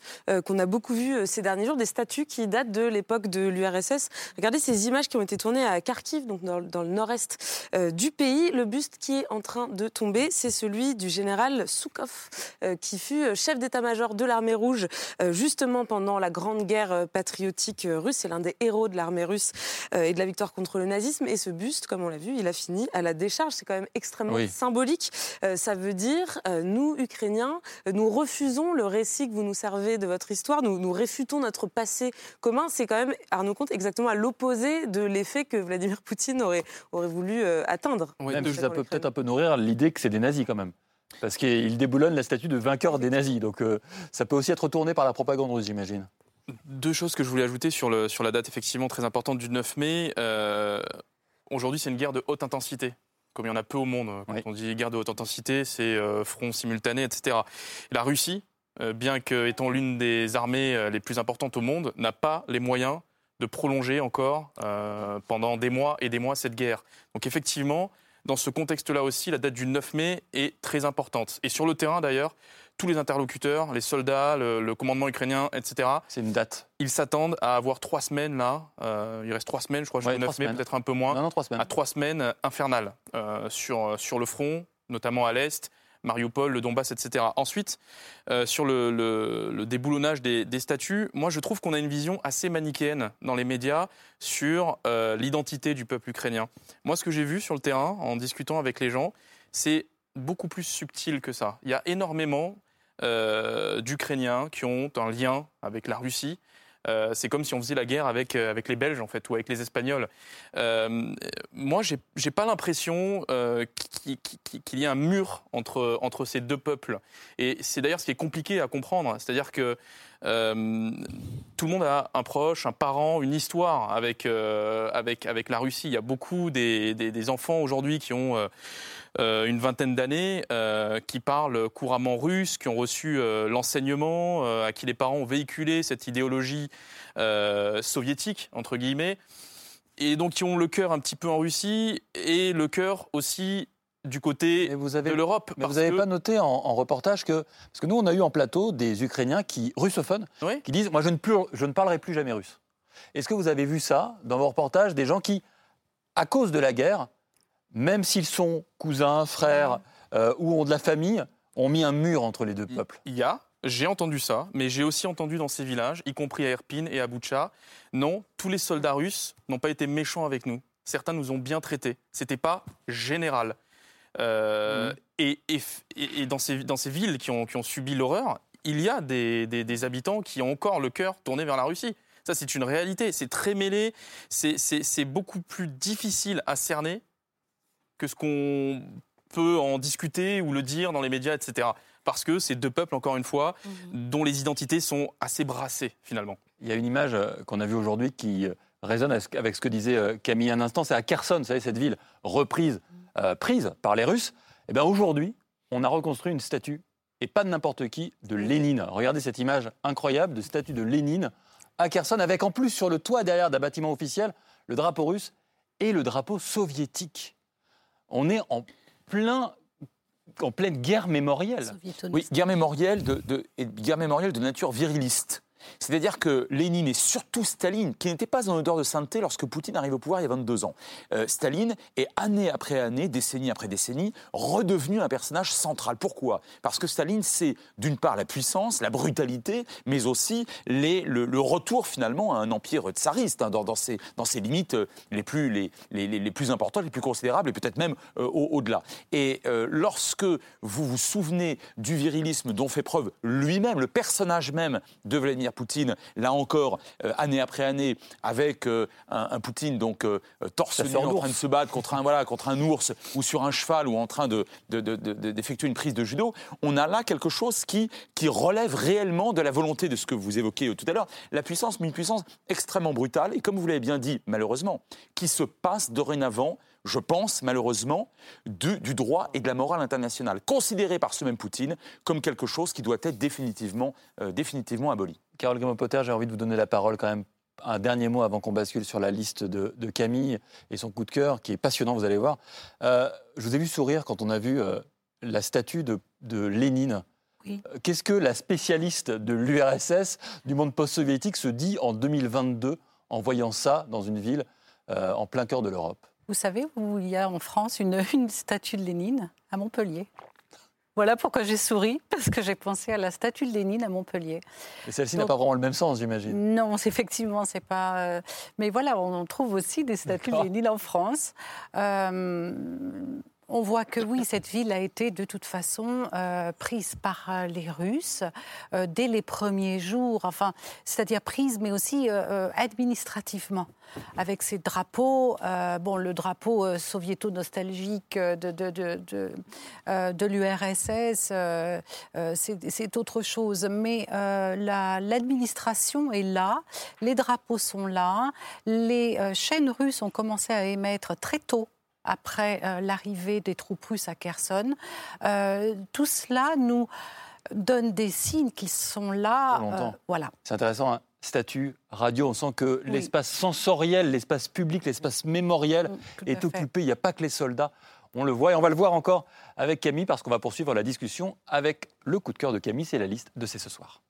qu'on a beaucoup vu ces derniers jours, des statues qui datent de l'époque de l'URSS. Regardez ces images qui ont été tournées à Kharkiv, donc dans, le nord-est euh, du pays. Le buste qui est en train de tomber, c'est celui du général Soukov, euh, qui fut euh, chef d'état-major de l'armée rouge justement pendant la grande guerre patriotique russe. C'est l'un des héros de l'armée russe et de la victoire contre le nazisme. Et ce buste, comme on l'a vu, il a fini à la décharge. C'est quand même extrêmement symbolique. ça veut dire, nous, Ukrainiens, nous refusons le récit que vous nous servez de votre histoire. Nous, nous réfutons notre passé commun. C'est quand même, Arnaud Comte, exactement à l'opposé de l'effet que Vladimir Poutine aurait, aurait voulu euh, atteindre. ça peut peut-être un peu nourrir l'idée que c'est des nazis quand même. Parce qu'il déboulonne la statue de vainqueur des nazis. Donc euh, ça peut aussi être retourné par la propagande russe, j'imagine. Deux choses que je voulais ajouter sur, le, sur la date effectivement très importante du 9 mai. Euh, aujourd'hui, c'est une guerre de haute intensité comme il y en a peu au monde. Quand on dit guerre de haute intensité, c'est front simultané, etc. la Russie, bien qu'étant l'une des armées les plus importantes au monde, n'a pas les moyens de prolonger encore pendant des mois et des mois cette guerre. Donc effectivement, dans ce contexte-là aussi, la date du 9 mai est très importante. Et sur le terrain d'ailleurs, tous les interlocuteurs, les soldats, le, commandement ukrainien, etc. C'est une date. Ils s'attendent à avoir trois semaines là. Euh, il reste trois semaines, je crois, jusqu'au 9 mai, peut-être un peu moins. Non, non, trois semaines. À trois semaines infernales euh, sur, sur le front, notamment à l'est. Mariupol, le Donbass, etc. Ensuite, euh, sur le, déboulonnage des, statuts, moi je trouve qu'on a une vision assez manichéenne dans les médias sur l'identité du peuple ukrainien. Moi, ce que j'ai vu sur le terrain, en discutant avec les gens, c'est beaucoup plus subtil que ça. Il y a énormément euh, d'Ukrainiens qui ont un lien avec la Russie. Euh, c'est comme si on faisait la guerre avec, euh, avec les Belges, en fait, ou avec les Espagnols. moi, j'ai n'ai pas l'impression qu'il y ait un mur entre, entre ces deux peuples. Et c'est d'ailleurs ce qui est compliqué à comprendre. C'est-à-dire que tout le monde a un proche, un parent, une histoire avec, avec, avec la Russie. Il y a beaucoup des, des, enfants aujourd'hui qui ont euh, une vingtaine d'années, euh, qui parlent couramment russe, qui ont reçu euh, l'enseignement, à qui les parents ont véhiculé cette idéologie soviétique, entre guillemets, et donc qui ont le cœur un petit peu en Russie et le cœur aussi du côté de l'Europe. Mais vous n'avez pas noté en, reportage que. Parce que nous, on a eu en plateau des Ukrainiens qui, russophones qui disent Moi, je ne, je ne parlerai plus jamais russe. Est-ce que vous avez vu ça dans vos reportages Des gens qui, à cause de la guerre, même s'ils sont cousins, frères euh, ou ont de la famille, ont mis un mur entre les deux peuples? Il y a, j'ai entendu ça, mais j'ai aussi entendu dans ces villages, y compris à Irpin et à Boucha, non, tous les soldats russes n'ont pas été méchants avec nous. Certains nous ont bien traités. C'était pas général. Euh, et, dans, ces, dans, ces, villes qui ont, qui ont subi l'horreur, il y a des, des, habitants qui ont encore le cœur tourné vers la Russie. Ça, c'est une réalité. C'est très mêlé. C'est beaucoup plus difficile à cerner que ce qu'on peut en discuter ou le dire dans les médias, etc. Parce que c'est deux peuples, encore une fois, mhm. dont les identités sont assez brassées, finalement. Il y a une image euh, qu'on a vue aujourd'hui qui euh, résonne avec ce que disait Camille un instant. C'est à Kherson, vous savez, cette ville reprise, prise par les Russes. Eh bien aujourd'hui, on a reconstruit une statue, et pas de n'importe qui, de Lénine. Regardez cette image incroyable de statue de Lénine à Kherson, avec en plus sur le toit derrière d'un bâtiment officiel le drapeau russe et le drapeau soviétique on est en plein en pleine guerre mémorielle. Oui, guerre mémorielle de, guerre mémorielle de nature viriliste. C'est-à-dire que Lénine et surtout Staline, qui n'était pas en odeur de sainteté lorsque Poutine arrive au pouvoir il y a 22 ans, euh, Staline est année après année, décennie après décennie, redevenu un personnage central. Pourquoi? Parce que Staline, c'est d'une part la puissance, la brutalité, mais aussi le, retour finalement à un empire tsariste, hein, dans, ses, limites euh, les plus, les, plus importantes, les plus considérables, et peut-être même euh, au-delà. et lorsque vous vous souvenez du virilisme dont fait preuve lui-même, le personnage même de Vladimir Poutine, là encore, euh, année après année, avec euh, un, Poutine donc euh, torse nu en train de se battre contre un, voilà, contre un ours ou sur un cheval ou en train d'effectuer de, une prise de judo, on a là quelque chose qui, qui relève réellement de la volonté de ce que vous évoquez tout à l'heure, la puissance, mais une puissance extrêmement brutale et comme vous l'avez bien dit, malheureusement, qui se passe dorénavant je pense malheureusement, du, droit et de la morale internationale, considéré par ce même Poutine comme quelque chose qui doit être définitivement, définitivement aboli. Carole Gamopoter, j'ai envie de vous donner la parole quand même. Un dernier mot avant qu'on bascule sur la liste de, Camille et son coup de cœur, qui est passionnant, vous allez voir. Euh, je vous ai vu sourire quand on a vu euh, la statue de, Lénine. Euh, qu'est-ce que la spécialiste de l'URSS, du monde post-soviétique, se dit en 2022 en voyant ça dans une ville en plein cœur de l'Europe? Vous savez où il y a en France une, une statue de Lénine? À Montpellier. Voilà pourquoi j'ai souri, parce que j'ai pensé à la statue de Lénine à Montpellier. Et celle-ci n'a pas vraiment le même sens, j'imagine. Non, effectivement, c'est pas. Euh, mais voilà, on trouve aussi des statues de Lénine en France. Euh, on voit que oui, cette ville a été de toute façon euh, prise par euh, les Russes euh, dès les premiers jours, enfin, c'est-à-dire prise, mais aussi administrativement, avec ces drapeaux, bon, le drapeau soviéto-nostalgique de, l'URSS, c'est autre chose, mais l'administration est là, les drapeaux sont là, les chaînes russes ont commencé à émettre très tôt après euh, l'arrivée des troupes russes à Kherson. Euh, tout cela nous donne des signes qu'ils sont là. Euh, voilà. C'est intéressant. Hein. statue radio. On sent que l'espace sensoriel, l'espace public, l'espace mémoriel mm, est occupé. Il n'y a pas que les soldats. On le voit et on va le voir encore avec Camille parce qu'on va poursuivre la discussion avec le coup de cœur de Camille. C'est la liste de C'est ce soir.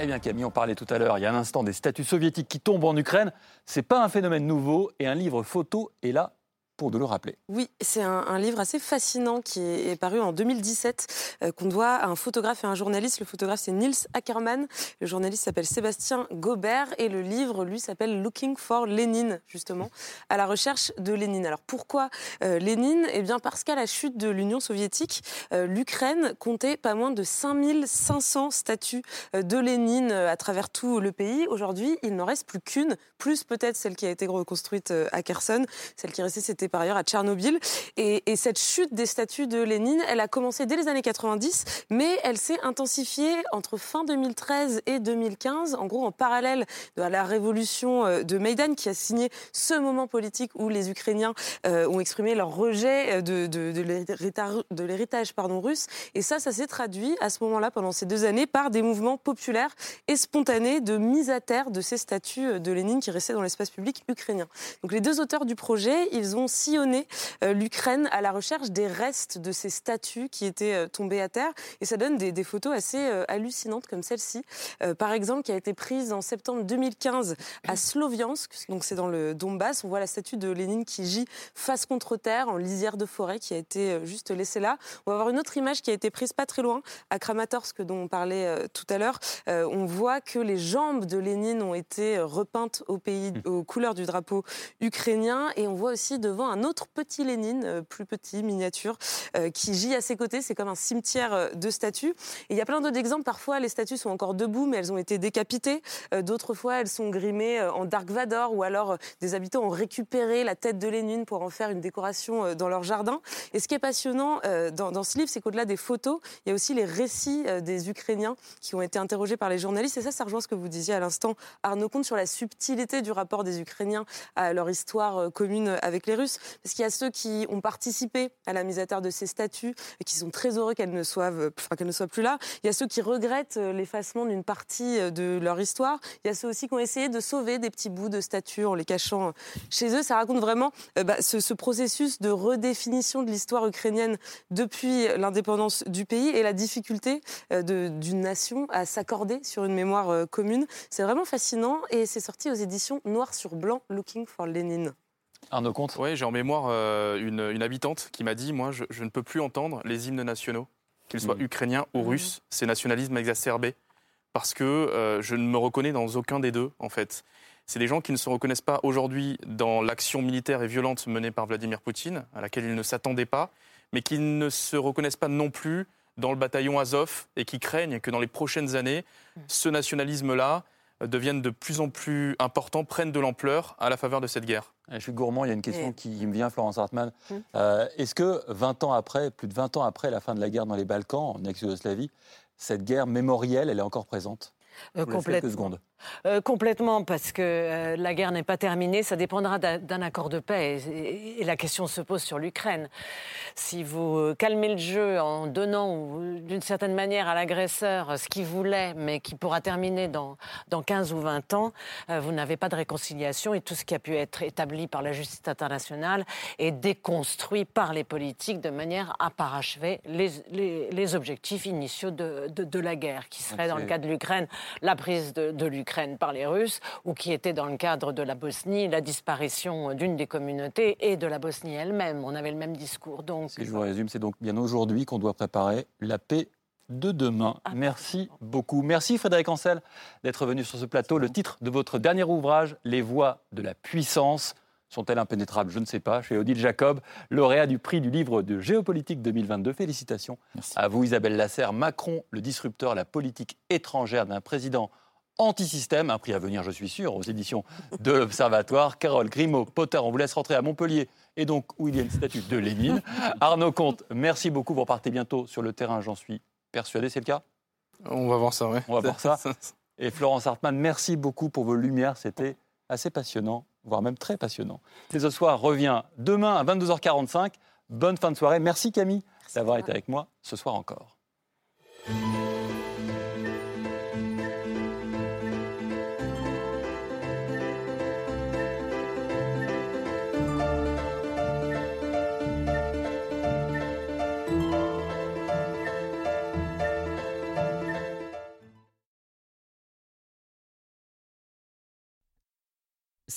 Eh bien Camille, on parlait tout à l'heure, il y a un instant, des statues soviétiques qui tombent en Ukraine. Ce n'est pas un phénomène nouveau et un livre photo est là pour de le rappeler. Oui, c'est un, livre assez fascinant qui est, paru en 2017, euh, qu'on doit à un photographe et un journaliste. Le photographe, c'est Niels Ackermann. Le journaliste s'appelle Sébastien Gobert. Et le livre, lui, s'appelle Looking for Lénine, justement, à la recherche de Lénine. Alors pourquoi euh, Lénine? Eh bien, parce qu'à la chute de l'Union soviétique, euh, l'Ukraine comptait pas moins de 5500 statues de Lénine à travers tout le pays. Aujourd'hui, il n'en reste plus qu'une, plus peut-être celle qui a été reconstruite à Kherson. Celle qui restait, c'était par ailleurs à Tchernobyl. Et, cette chute des statues de Lénine, elle a commencé dès les années 90, mais elle s'est intensifiée entre fin 2013 et 2015, en gros en parallèle de la révolution euh, de Maïdan, qui a signé ce moment politique où les Ukrainiens euh, ont exprimé leur rejet euh, de, de, l'héritage russe. Et ça, ça s'est traduit à ce moment-là, pendant ces deux années, par des mouvements populaires et spontanés de mise à terre de ces statues de Lénine qui restaient dans l'espace public ukrainien. Donc les deux auteurs du projet, ils ont sillonner euh, l'Ukraine à la recherche des restes de ces statues qui étaient euh, tombées à terre. Et ça donne des, photos assez euh, hallucinantes comme celle-ci, par exemple, qui a été prise en septembre 2015 à Sloviansk, donc c'est dans le Donbass. On voit la statue de Lénine qui gît face contre terre en lisière de forêt qui a été juste laissée là. On va voir une autre image qui a été prise pas très loin, à Kramatorsk, dont on parlait tout à l'heure. on voit que les jambes de Lénine ont été repeintes au pays, aux couleurs du drapeau ukrainien. Et on voit aussi devant un autre petit Lénine, euh, plus petit, miniature, euh, qui gît à ses côtés. C'est comme un cimetière euh, de statues. Et il y a plein d'autres exemples. Parfois, les statues sont encore debout, mais elles ont été décapitées. D'autres fois, elles sont grimées en Dark Vador, ou alors des habitants ont récupéré la tête de Lénine pour en faire une décoration dans leur jardin. Et ce qui est passionnant dans, dans ce livre, c'est qu'au-delà des photos, il y a aussi les récits des Ukrainiens qui ont été interrogés par les journalistes. Et ça, ça rejoint ce que vous disiez à l'instant, Arnaud Comte, sur la subtilité du rapport des Ukrainiens à leur histoire commune avec les Russes parce qu'il y a ceux qui ont participé à la mise à terre de ces statues et qui sont très heureux qu'elles ne soient, enfin, qu'elles ne soient plus là. Il y a ceux qui regrettent euh, l'effacement d'une partie euh, de leur histoire. Il y a ceux aussi qui ont essayé de sauver des petits bouts de statues en les cachant euh, chez eux. Ça raconte vraiment bah, ce, processus de redéfinition de l'histoire ukrainienne depuis l'indépendance du pays et la difficulté d'une nation à s'accorder sur une mémoire commune. C'est vraiment fascinant et c'est sorti aux éditions Noir sur Blanc, Looking for Lenin. Arnaud Comte Oui, j'ai en mémoire euh, une, habitante qui m'a dit Moi, je, ne peux plus entendre les hymnes nationaux, qu'ils soient mm. ukrainiens ou mm. russes, ces nationalismes exacerbés, parce que euh, je ne me reconnais dans aucun des deux, en fait. C'est des gens qui ne se reconnaissent pas aujourd'hui dans l'action militaire et violente menée par Vladimir Poutine, à laquelle ils ne s'attendaient pas, mais qui ne se reconnaissent pas non plus dans le bataillon Azov et qui craignent que dans les prochaines années, mm. ce nationalisme-là devienne de plus en plus important, prenne de l'ampleur à la faveur de cette guerre. Je suis gourmand, il y a une question qui me vient, Florence Hartmann. Hum. Euh, est-ce que 20 ans après, plus de 20 ans après la fin de la guerre dans les Balkans, en ex-Yougoslavie, cette guerre mémorielle, elle est encore présente? Euh, complètement. Euh, complètement, parce que euh, la guerre n'est pas terminée. Ça dépendra d'un accord de paix. Et, la question se pose sur l'Ukraine. Si vous calmez le jeu en donnant, d'une certaine manière, à l'agresseur ce qu'il voulait, mais qui pourra terminer dans, dans 15 ou 20 ans, vous n'avez pas de réconciliation et tout ce qui a pu être établi par la justice internationale est déconstruit par les politiques de manière à parachever les, les, objectifs initiaux de, de, la guerre, qui serait, dans le cas de l'Ukraine, la prise de, l'Ukraine par les Russes, ou qui était dans le cadre de la Bosnie, la disparition d'une des communautés et de la Bosnie elle-même. On avait le même discours. Donc, si je vous résume, c'est donc bien aujourd'hui qu'on doit préparer la paix de demain. Ah. Merci beaucoup. Merci Frédéric Ancel d'être venu sur ce plateau. Le titre de votre dernier ouvrage, Les voies de la puissance. Sont-elles impénétrables? Je ne sais pas. Chez Odile Jacob, lauréat du prix du livre de géopolitique 2022. Félicitations à vous, Isabelle Lasserre. Macron, le disrupteur, la politique étrangère d'un président anti-système. Un prix à venir, je suis sûr, aux éditions de l'Observatoire. Carole Grimaud, Potter, on vous laisse rentrer à Montpellier. Et donc, où il y a une statue de Lénine. Arnaud Comte, merci beaucoup. Vous repartez bientôt sur le terrain, j'en suis persuadé. C'est le cas? On va voir ça, oui. On va voir ça. Et Florence Hartmann, merci beaucoup pour vos lumières. C'était assez passionnant voire même très passionnant. C'est ce soir revient demain à 22h45. Bonne fin de soirée. Merci Camille d'avoir été avec moi ce soir encore.